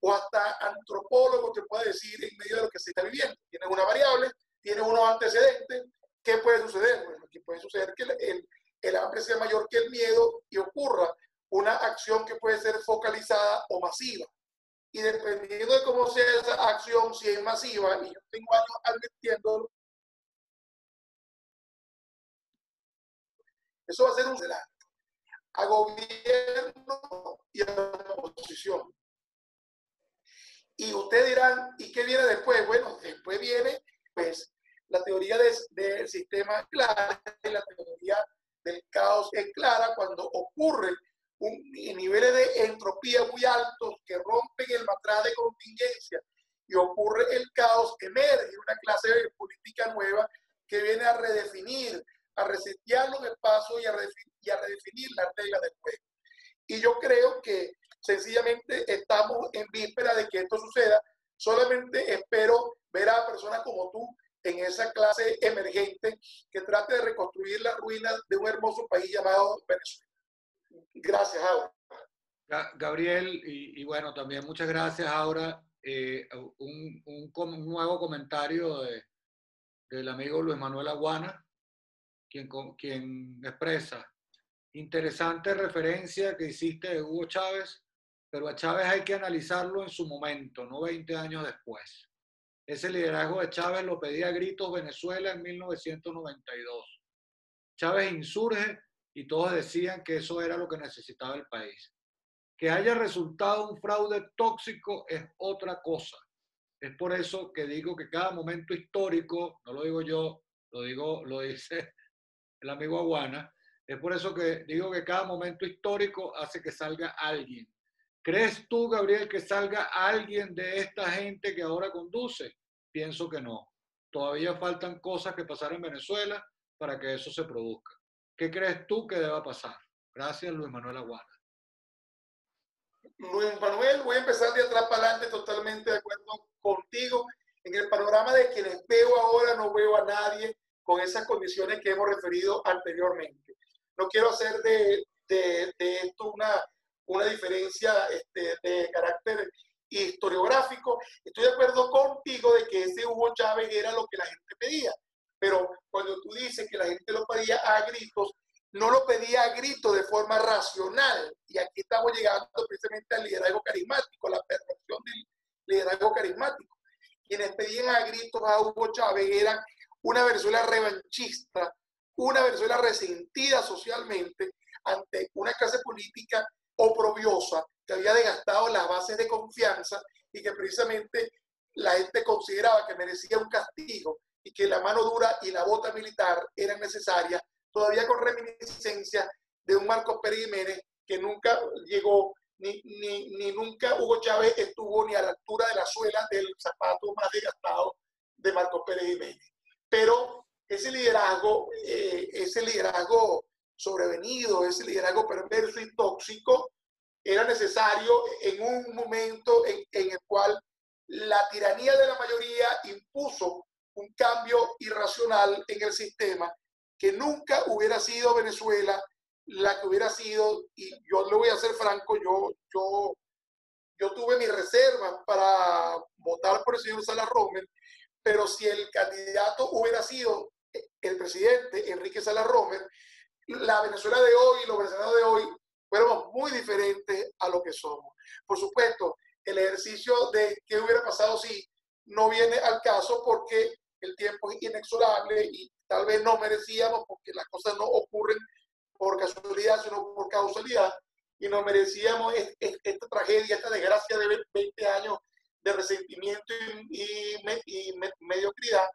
o hasta antropólogo te puede decir en medio de lo que se está viviendo. Tienes una variable, tienes unos antecedentes. ¿Qué puede suceder? Bueno, aquí puede suceder que el, el hambre sea mayor que el miedo y ocurra una acción que puede ser focalizada o masiva. Y dependiendo de cómo sea esa acción, si es masiva, y yo tengo años advirtiendo, eso va a ser un a gobierno y a la oposición. Y ustedes dirán, ¿y qué viene después? Bueno, después viene, pues, la teoría del sistema clara y la teoría del caos es clara cuando ocurre niveles de entropía muy altos que rompen el matraz de contingencia y ocurre el caos, emerge una clase de política nueva que viene a redefinir, a resetear los espacios y a, y a redefinir las reglas del juego. Y yo creo que sencillamente estamos en víspera de que esto suceda. Solamente espero ver a personas como tú en esa clase emergente que trate de reconstruir las ruinas de un hermoso país llamado Venezuela. Gracias. Gabriel, y, bueno, también muchas gracias, Aura. Eh, un, nuevo comentario de, del amigo Luis Manuel Aguana, quien, quien expresa, interesante referencia que hiciste de Hugo Chávez, pero a Chávez hay que analizarlo en su momento, no 20 años después. Ese liderazgo de Chávez lo pedía a gritos Venezuela en 1992. Chávez insurge y todos decían que eso era lo que necesitaba el país. Que haya resultado un fraude tóxico es otra cosa. Es por eso que digo que cada momento histórico, no lo digo yo, lo digo, lo dice el amigo Aguana, es por eso que digo que cada momento histórico hace que salga alguien. ¿Crees tú, Gabriel, que salga alguien de esta gente que ahora conduce? Pienso que no. Todavía faltan cosas que pasar en Venezuela para que eso se produzca. ¿Qué crees tú que deba pasar? Gracias, Luis Manuel Aguana. Luis Manuel, voy a empezar de atrás para adelante, totalmente de acuerdo contigo. En el panorama de quienes veo ahora, no veo a nadie con esas condiciones que hemos referido anteriormente. No quiero hacer de, de, esto una, una diferencia este, de carácter historiográfico. Estoy de acuerdo contigo de que ese Hugo Chávez era lo que la gente pedía, pero cuando tú dices que la gente lo pedía a gritos, no lo pedía a gritos de forma racional. Y aquí estamos llegando precisamente al liderazgo carismático, la percepción del liderazgo carismático. Quienes pedían a gritos a Hugo Chávez eran una Venezuela revanchista, una Venezuela resentida socialmente ante una clase política oprobiosa que había desgastado las bases de confianza y que precisamente la gente consideraba que merecía un castigo y que la mano dura y la bota militar eran necesarias, todavía con reminiscencia de un Marcos Pérez Jiménez que nunca llegó, ni, ni, ni nunca Hugo Chávez estuvo ni a la altura de la suela del zapato más desgastado de Marcos Pérez Jiménez. Pero ese liderazgo, eh, ese liderazgo sobrevenido, ese liderazgo perverso y tóxico, era necesario en un momento en, el cual la tiranía de la mayoría impuso un cambio irracional en el sistema que nunca hubiera sido Venezuela la que hubiera sido, y yo le voy a ser franco, yo, yo, yo tuve mis reservas para votar por el señor Salas Romer, pero si el candidato hubiera sido el presidente Enrique Salas Romer, la Venezuela de hoy y los venezolanos de hoy fuéramos muy diferentes a lo que somos. Por supuesto, el ejercicio de qué hubiera pasado si no viene al caso porque el tiempo es inexorable y tal vez no merecíamos porque las cosas no ocurren por casualidad, sino por causalidad, y no merecíamos esta tragedia, esta desgracia de 20 años de resentimiento y, y mediocridad,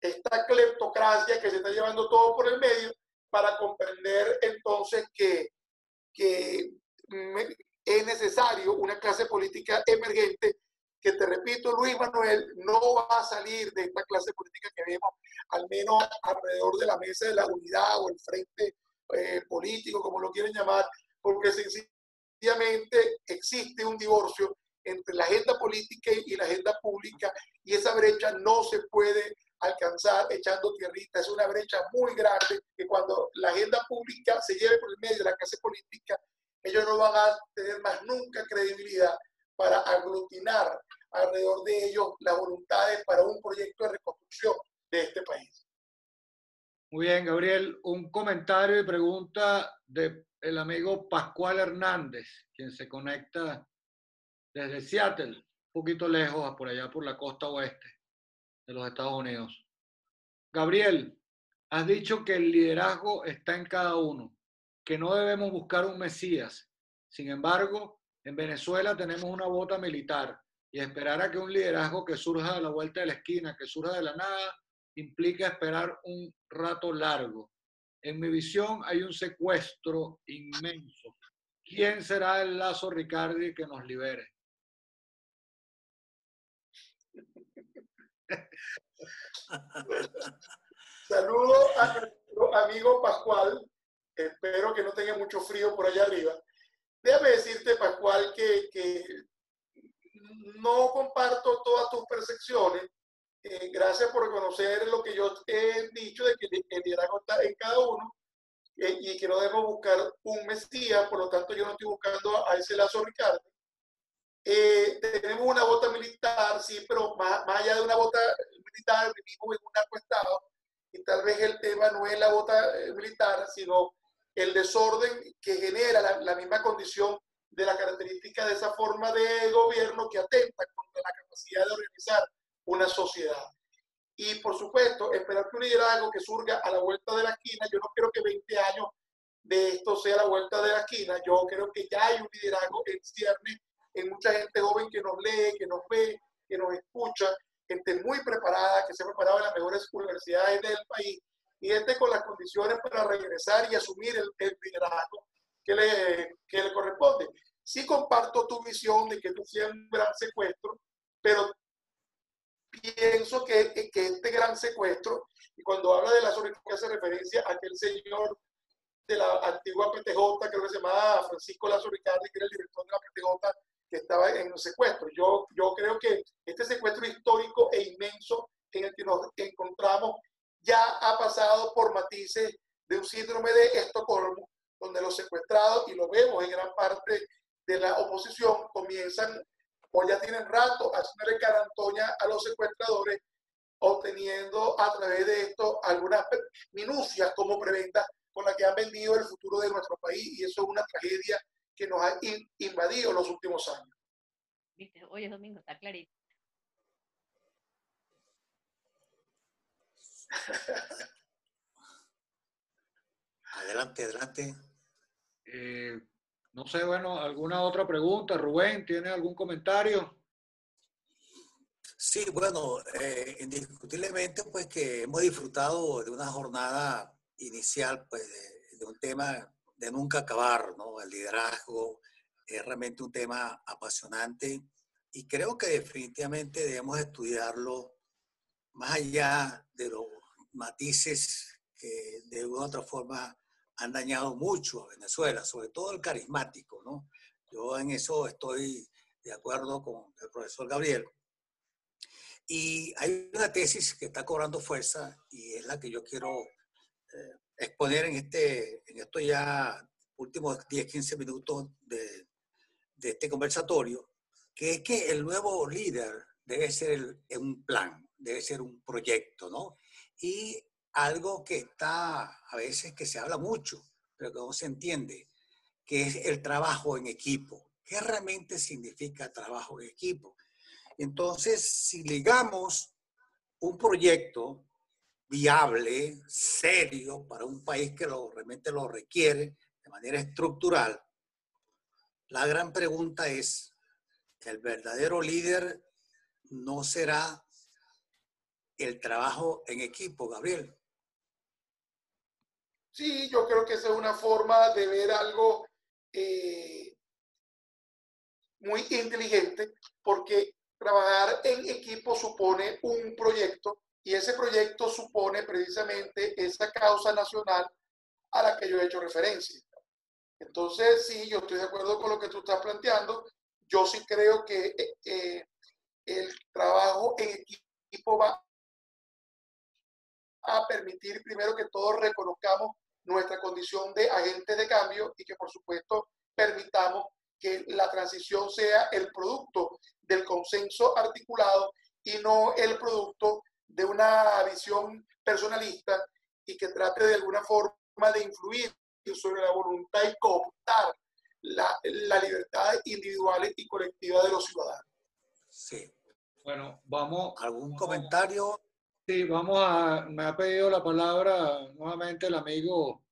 esta cleptocracia que se está llevando todo por el medio para comprender entonces que, que es necesario una clase política emergente que te repito, Luis Manuel no va a salir de esta clase política que vemos, al menos alrededor de la mesa de la unidad o el frente eh, político, como lo quieren llamar, porque sencillamente existe un divorcio entre la agenda política y la agenda pública y esa brecha no se puede alcanzar echando tierrita. Es una brecha muy grande que cuando la agenda pública se lleve por el medio de la clase política, ellos no van a tener más nunca credibilidad para aglutinar alrededor de ellos las voluntades para un proyecto de reconstrucción de este país. Muy bien, Gabriel. Un comentario y pregunta del el amigo Pascual Hernández, quien se conecta desde Seattle, un poquito lejos, por allá por la costa oeste de los Estados Unidos. Gabriel, has dicho que el liderazgo está en cada uno, que no debemos buscar un Mesías. Sin embargo, en Venezuela tenemos una bota militar y esperar a que un liderazgo que surja a la vuelta de la esquina, que surja de la nada, implica esperar un rato largo. En mi visión hay un secuestro inmenso. ¿Quién será el lazo Ricardi que nos libere? Saludo a nuestro amigo Pascual. Espero que no tenga mucho frío por allá arriba. Déjame decirte, Pascual, que, que no comparto todas tus percepciones. Eh, gracias por reconocer lo que yo he dicho de que el liderazgo está en cada uno eh, y que no debemos buscar un Mesías. Por lo tanto, yo no estoy buscando a ese lazo Ricardo. Eh, tenemos una bota militar, sí, pero más, allá de una bota militar, vivimos en un narcoestado y tal vez el tema no es la bota eh, militar, sino el desorden que genera la, misma condición de la característica de esa forma de gobierno que atenta contra la capacidad de organizar una sociedad. Y por supuesto, esperar que un liderazgo que surga a la vuelta de la esquina, yo no creo que 20 años de esto sea la vuelta de la esquina, yo creo que ya hay un liderazgo en cierne en mucha gente joven que nos lee, que nos ve, que nos escucha, gente muy preparada, que se ha preparado en las mejores universidades del país y gente con las condiciones para regresar y asumir el, liderazgo que le, que le corresponde. Sí comparto tu visión de que tú seas un gran secuestro, pero pienso que, que este gran secuestro, y cuando habla de la que hace referencia a aquel señor de la antigua PTJ, creo que se llamaba Francisco Lazo Ricardi, que era el director de la PTJ que estaba en un secuestro. Yo, yo creo que este secuestro histórico e inmenso en el que nos encontramos ya ha pasado por matices de un síndrome de Estocolmo, donde los secuestrados, y lo vemos en gran parte de la oposición, comienzan o ya tienen rato haciendo carantoña a los secuestradores, obteniendo a través de esto algunas minucias como preventa con la que han vendido el futuro de nuestro país y eso es una tragedia que nos ha invadido los últimos años. Viste, hoy es domingo, está clarito. Adelante, adelante. Eh, no sé, bueno, ¿alguna otra pregunta? Rubén, ¿tiene algún comentario? Sí, bueno, eh, indiscutiblemente pues que hemos disfrutado de una jornada inicial pues de, un tema de nunca acabar, ¿no? El liderazgo es realmente un tema apasionante y creo que definitivamente debemos estudiarlo más allá de los matices que de una u otra forma han dañado mucho a Venezuela, sobre todo el carismático, ¿no? Yo en eso estoy de acuerdo con el profesor Gabriel. Y hay una tesis que está cobrando fuerza y es la que yo quiero eh, exponer en, este, en estos ya últimos 10, 15 minutos de, de, este conversatorio, que es que el nuevo líder debe ser un plan, debe ser un proyecto, ¿no? Y algo que está a veces que se habla mucho, pero que no se entiende, que es el trabajo en equipo. ¿Qué realmente significa trabajo en equipo? Entonces, si ligamos un proyecto viable, serio, para un país que lo, realmente lo requiere de manera estructural, la gran pregunta es, ¿el verdadero líder no será el trabajo en equipo, Gabriel? Sí, yo creo que esa es una forma de ver algo eh, muy inteligente, porque trabajar en equipo supone un proyecto y ese proyecto supone precisamente esa causa nacional a la que yo he hecho referencia. Entonces, sí, yo estoy de acuerdo con lo que tú estás planteando. Yo sí creo que eh, eh, el trabajo en equipo va a permitir primero que todos reconozcamos nuestra condición de agente de cambio y que por supuesto permitamos que la transición sea el producto del consenso articulado y no el producto de una visión personalista y que trate de alguna forma de influir sobre la voluntad y cooptar la, la libertad individual y colectiva de los ciudadanos. Sí. Bueno, vamos. ¿Algún comentario? Sí, vamos a, me ha pedido la palabra nuevamente el amigo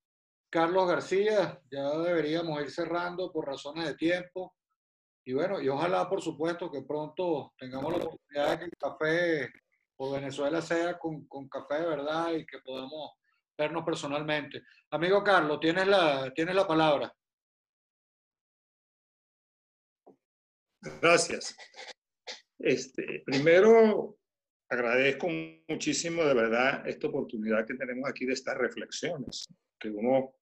Carlos García. Ya deberíamos ir cerrando por razones de tiempo. Y bueno, y ojalá, por supuesto, que pronto tengamos la oportunidad de que el café por Venezuela sea con, con café de verdad y que podamos vernos personalmente. Amigo Carlos, tienes la, tienes la palabra. Gracias. Este, primero, agradezco muchísimo de verdad esta oportunidad que tenemos aquí de estas reflexiones, que uno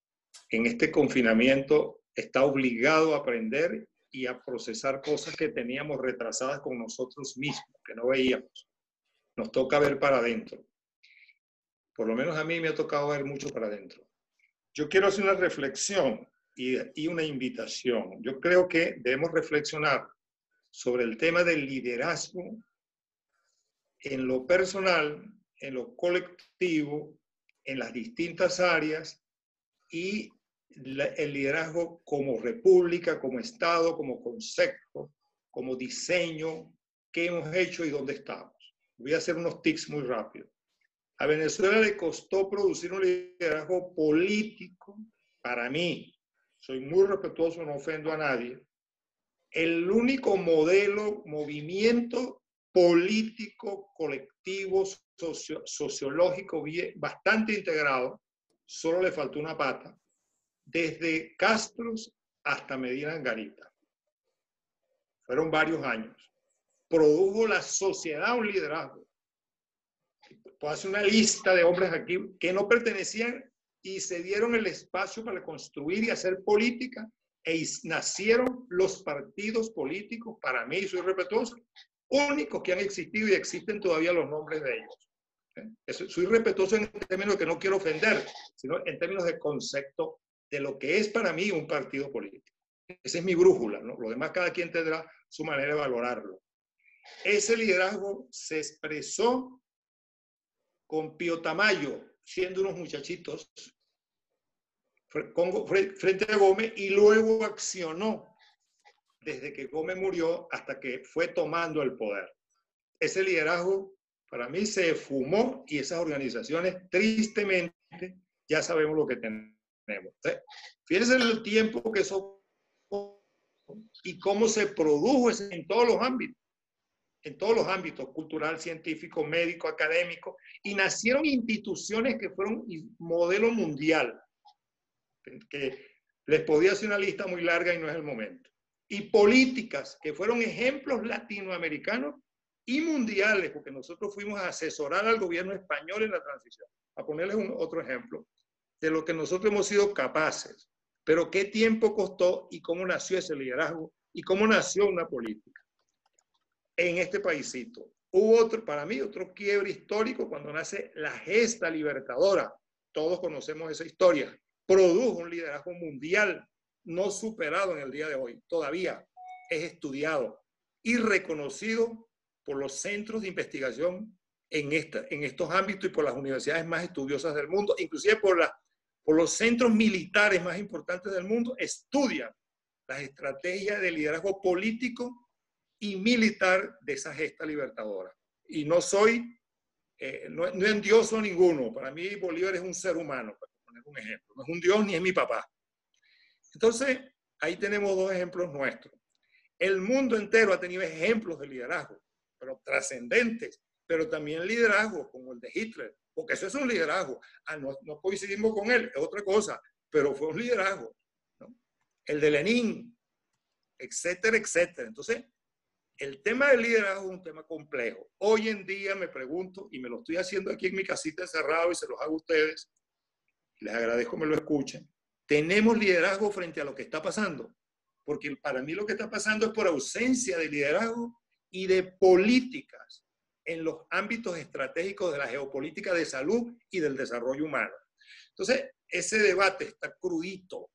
en este confinamiento está obligado a aprender y a procesar cosas que teníamos retrasadas con nosotros mismos, que no veíamos. Nos toca ver para adentro. Por lo menos a mí me ha tocado ver mucho para adentro. Yo quiero hacer una reflexión y, y una invitación. Yo creo que debemos reflexionar sobre el tema del liderazgo en lo personal, en lo colectivo, en las distintas áreas y el liderazgo como república, como Estado, como concepto, como diseño, qué hemos hecho y dónde estamos. Voy a hacer unos tics muy rápidos. A Venezuela le costó producir un liderazgo político, para mí, soy muy respetuoso, no ofendo a nadie, el único modelo, movimiento político, colectivo, sociológico, bastante integrado, solo le faltó una pata, desde Castros hasta Medina Angarita. Fueron varios años. Produjo la sociedad un liderazgo. Puedo hacer una lista de hombres aquí que no pertenecían y se dieron el espacio para construir y hacer política e nacieron los partidos políticos, para mí, soy respetuoso, únicos que han existido y existen todavía los nombres de ellos. ¿Eh? Soy respetuoso en términos de que no quiero ofender, sino en términos de concepto de lo que es para mí un partido político. Esa es mi brújula, ¿no? Lo demás cada quien tendrá su manera de valorarlo. Ese liderazgo se expresó con Pío Tamayo, siendo unos muchachitos frente a Gómez y luego accionó desde que Gómez murió hasta que fue tomando el poder. Ese liderazgo para mí se fumó y esas organizaciones tristemente ya sabemos lo que tenemos. Fíjense el tiempo que eso y cómo se produjo en todos los ámbitos, en todos los ámbitos, cultural, científico, médico, académico, y nacieron instituciones que fueron modelo mundial, que les podía hacer una lista muy larga y no es el momento, y políticas que fueron ejemplos latinoamericanos y mundiales, porque nosotros fuimos a asesorar al gobierno español en la transición. A ponerles un, otro ejemplo de lo que nosotros hemos sido capaces pero qué tiempo costó y cómo nació ese liderazgo y cómo nació una política en este paísito. Hubo otro, para mí, otro quiebre histórico cuando nace la gesta libertadora. Todos conocemos esa historia. Produjo un liderazgo mundial no superado en el día de hoy. Todavía es estudiado y reconocido por los centros de investigación en, estos ámbitos y por las universidades más estudiosas del mundo, inclusive por los centros militares más importantes del mundo, estudian las estrategias de liderazgo político y militar de esa gesta libertadora. Y no soy, eh, no, no endioso ninguno. Para mí Bolívar es un ser humano, para poner un ejemplo. No es un dios ni es mi papá. Entonces, ahí tenemos dos ejemplos nuestros. El mundo entero ha tenido ejemplos de liderazgo, pero trascendentes, pero también liderazgo como el de Hitler, porque eso es un liderazgo. Ah, no, coincidimos con él, es otra cosa, pero fue un liderazgo. El de Lenin, etcétera, etcétera. Entonces, el tema del liderazgo es un tema complejo. Hoy en día me pregunto, y me lo estoy haciendo aquí en mi casita encerrado y se los hago a ustedes, les agradezco que me lo escuchen, ¿tenemos liderazgo frente a lo que está pasando? Porque para mí lo que está pasando es por ausencia de liderazgo y de políticas en los ámbitos estratégicos de la geopolítica de salud y del desarrollo humano. Entonces, ese debate está crudito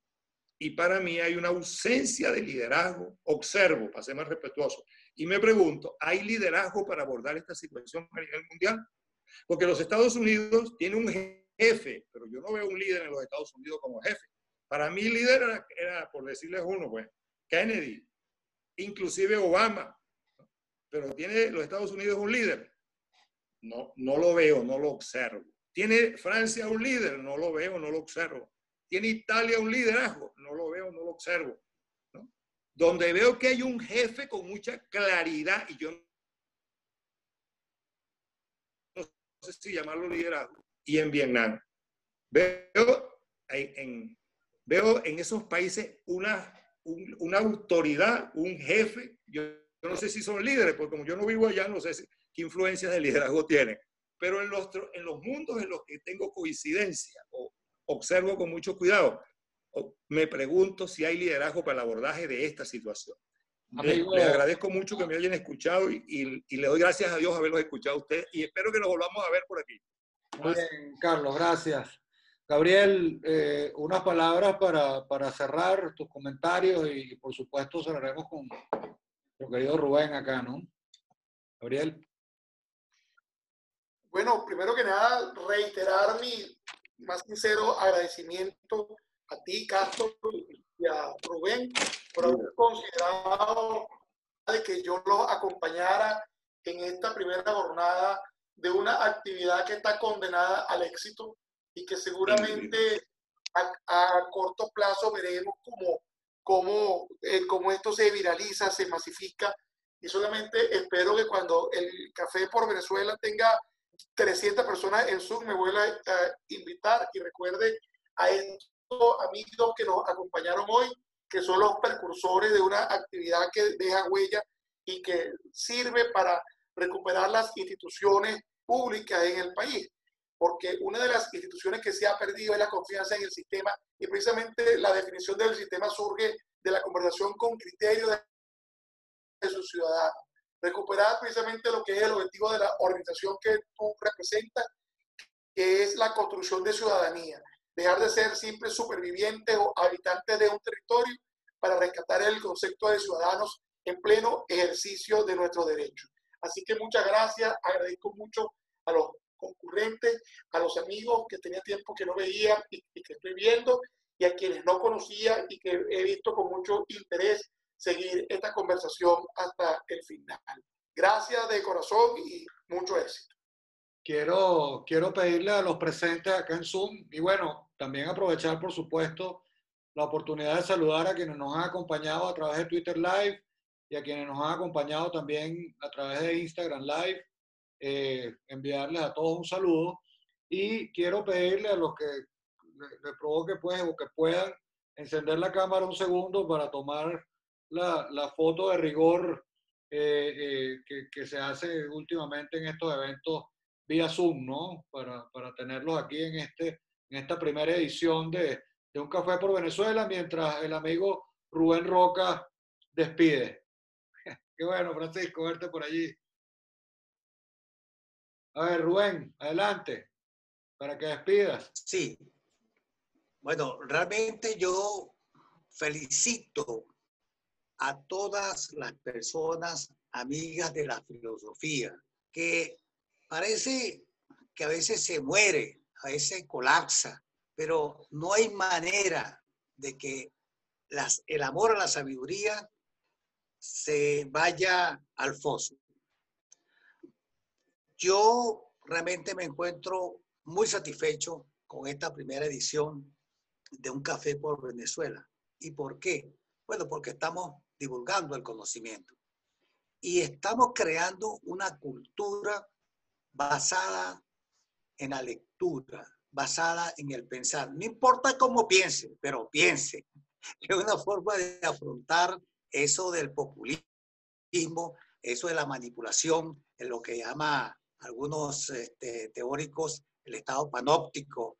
y para mí hay una ausencia de liderazgo. Observo, para ser más respetuoso, y me pregunto, ¿hay liderazgo para abordar esta situación a nivel mundial? Porque los Estados Unidos tienen un jefe, pero yo no veo un líder en los Estados Unidos como jefe. Para mí líder era, por decirles uno, pues, Kennedy, inclusive Obama, pero ¿tiene los Estados Unidos un líder? No, no lo veo, no lo observo. ¿Tiene Francia un líder? No lo veo, no lo observo. ¿Tiene Italia un liderazgo? No lo veo, no lo observo. Donde veo que hay un jefe con mucha claridad, y yo no sé si llamarlo liderazgo, y en Vietnam. Veo en, veo en esos países una, una autoridad, un jefe, yo yo no sé si son líderes, porque como yo no vivo allá, no sé qué influencia de liderazgo tienen. Pero en los, en los mundos en los que tengo coincidencia o observo con mucho cuidado, me pregunto si hay liderazgo para el abordaje de esta situación. Les, agradezco mucho que me hayan escuchado y, y, le doy gracias a Dios haberlos escuchado a ustedes y espero que nos volvamos a ver por aquí. Muy bien, Carlos, gracias. Gabriel, eh, unas palabras para, para cerrar tus comentarios y por supuesto cerraremos con, querido Rubén acá, ¿no? Gabriel. Bueno, primero que nada, reiterar mi más sincero agradecimiento a ti, Castro, y a Rubén por haber considerado de que yo los acompañara en esta primera jornada de una actividad que está condenada al éxito y que seguramente a, a corto plazo veremos como cómo, eh, cómo esto se viraliza, se masifica. Y solamente espero que cuando el Café por Venezuela tenga 300 personas en Zoom, me vuelva a invitar y recuerde a estos amigos que nos acompañaron hoy, que son los precursores de una actividad que deja huella y que sirve para recuperar las instituciones públicas en el país. Porque una de las instituciones que se ha perdido es la confianza en el sistema y precisamente la definición del sistema surge de la conversación con criterio de, de sus ciudadanos. Recuperar precisamente lo que es el objetivo de la organización que tú representas, que es la construcción de ciudadanía. Dejar de ser simples supervivientes o habitantes de un territorio para rescatar el concepto de ciudadanos en pleno ejercicio de nuestros derechos. Así que muchas gracias, agradezco mucho a los concurrentes, a los amigos que tenía tiempo que no veía y, y que estoy viendo, y a quienes no conocía y que he visto con mucho interés seguir esta conversación hasta el final. Gracias de corazón y mucho éxito. Quiero, quiero pedirle a los presentes acá en Zoom y bueno, también aprovechar por supuesto la oportunidad de saludar a quienes nos han acompañado a través de Twitter Live y a quienes nos han acompañado también a través de Instagram Live. Eh, enviarles a todos un saludo y quiero pedirle a los que le, provoque pues o que puedan encender la cámara un segundo para tomar la, la foto de rigor eh, eh, que, que, se hace últimamente en estos eventos vía Zoom, ¿no? Para, para tenerlos aquí en, este, en esta primera edición de, de Un Café por Venezuela, mientras el amigo Rubén Roca despide. Qué bueno, Francisco, verte por allí. A ver, Rubén, adelante, para que despidas. Sí. Bueno, realmente yo felicito a todas las personas amigas de la filosofía, que parece que a veces se muere, a veces colapsa, pero no hay manera de que las, el amor a la sabiduría se vaya al foso. Yo realmente me encuentro muy satisfecho con esta primera edición de Un Café por Venezuela. ¿Y por qué? Bueno, porque estamos divulgando el conocimiento y estamos creando una cultura basada en la lectura, basada en el pensar. No importa cómo piense, pero piense. Es una forma de afrontar eso del populismo, eso de la manipulación, en lo que llama algunos este, teóricos el estado panóptico.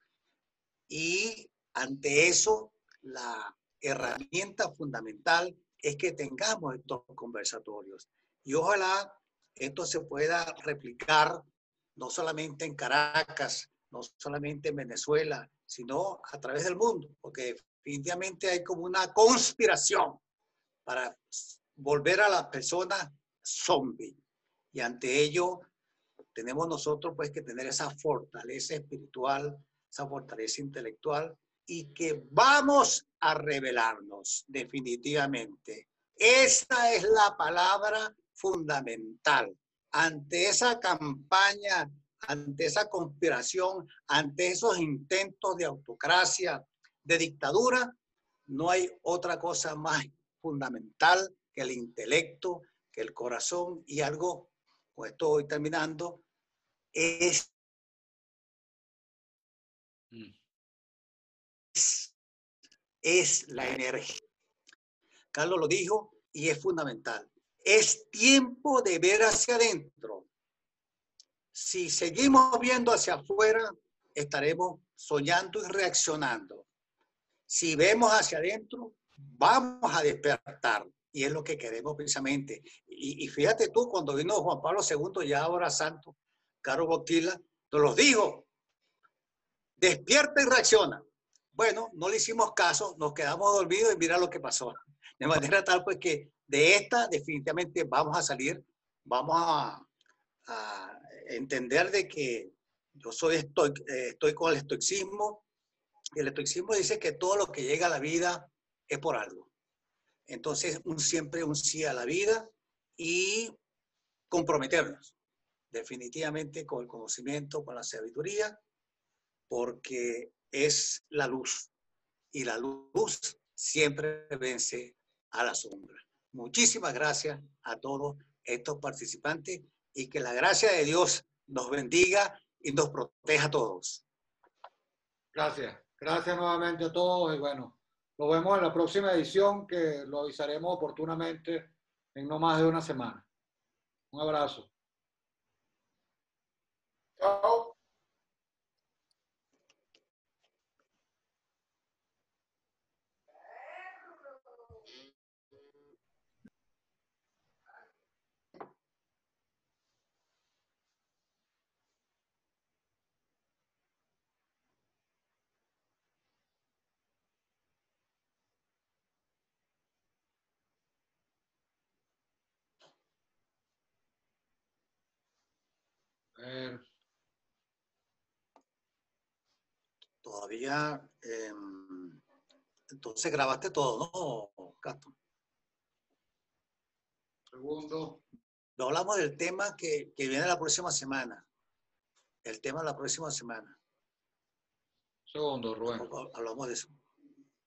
Y ante eso, la herramienta fundamental es que tengamos estos conversatorios. Y ojalá esto se pueda replicar no solamente en Caracas, no solamente en Venezuela, sino a través del mundo, porque definitivamente hay como una conspiración para volver a las personas zombie. Y ante ello tenemos nosotros pues que tener esa fortaleza espiritual, esa fortaleza intelectual y que vamos a revelarnos definitivamente. Esta es la palabra fundamental. Ante esa campaña, ante esa conspiración, ante esos intentos de autocracia, de dictadura, no hay otra cosa más fundamental que el intelecto, que el corazón y algo pues estoy terminando, es, es, es la energía. Carlos lo dijo y es fundamental. Es tiempo de ver hacia adentro. Si seguimos viendo hacia afuera, estaremos soñando y reaccionando. Si vemos hacia adentro, vamos a despertar. Y es lo que queremos precisamente. Y, y, fíjate tú, cuando vino Juan Pablo II, ya ahora santo, Caro Botila, nos los dijo, despierta y reacciona. Bueno, no le hicimos caso, nos quedamos dormidos y mira lo que pasó. De manera tal pues que de esta definitivamente vamos a salir, vamos a, a entender de que yo soy estoy, estoy con el estoicismo. Y el estoicismo dice que todo lo que llega a la vida es por algo. Entonces, un, siempre un sí a la vida y comprometernos definitivamente con el conocimiento, con la sabiduría, porque es la luz y la luz siempre vence a la sombra. Muchísimas gracias a todos estos participantes y que la gracia de Dios nos bendiga y nos proteja a todos. Gracias. Gracias nuevamente a todos y bueno, nos vemos en la próxima edición que lo avisaremos oportunamente en no más de una semana. Un abrazo. Chao. Ver. Todavía. em, entonces grabaste todo, ¿no, Castro? Segundo. No hablamos del tema que, que viene la próxima semana. El tema de la próxima semana. Segundo, Rubén. Hablamos de eso.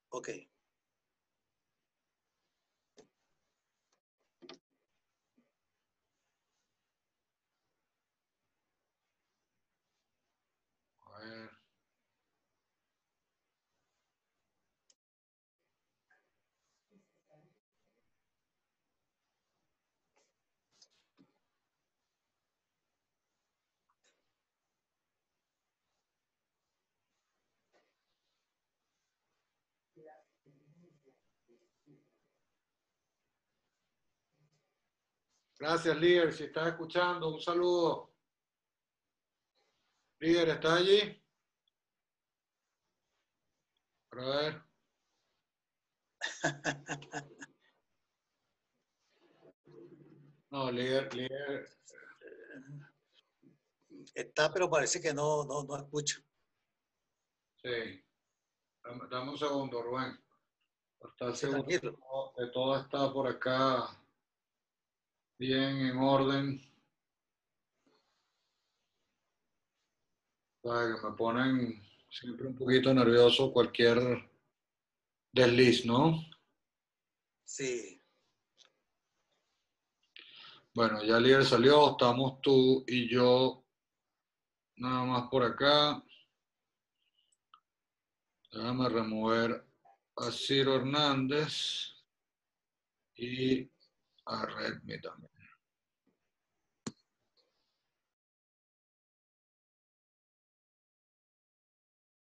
Ok. Gracias, líder. Si estás escuchando, un saludo. Líder, ¿está allí? A ver. No, líder, líder. Está, pero parece que no, no, no escucha. Sí. Dame, dame un segundo, Rubén. Está Sí, seguro que tranquilo. todo- que todo está por acá bien en orden. Para que me ponen siempre un poquito nervioso cualquier desliz, ¿no? Sí. Bueno, ya el líder salió, estamos tú y yo nada más por acá. Déjame remover a Ciro Hernández y a Redmi también.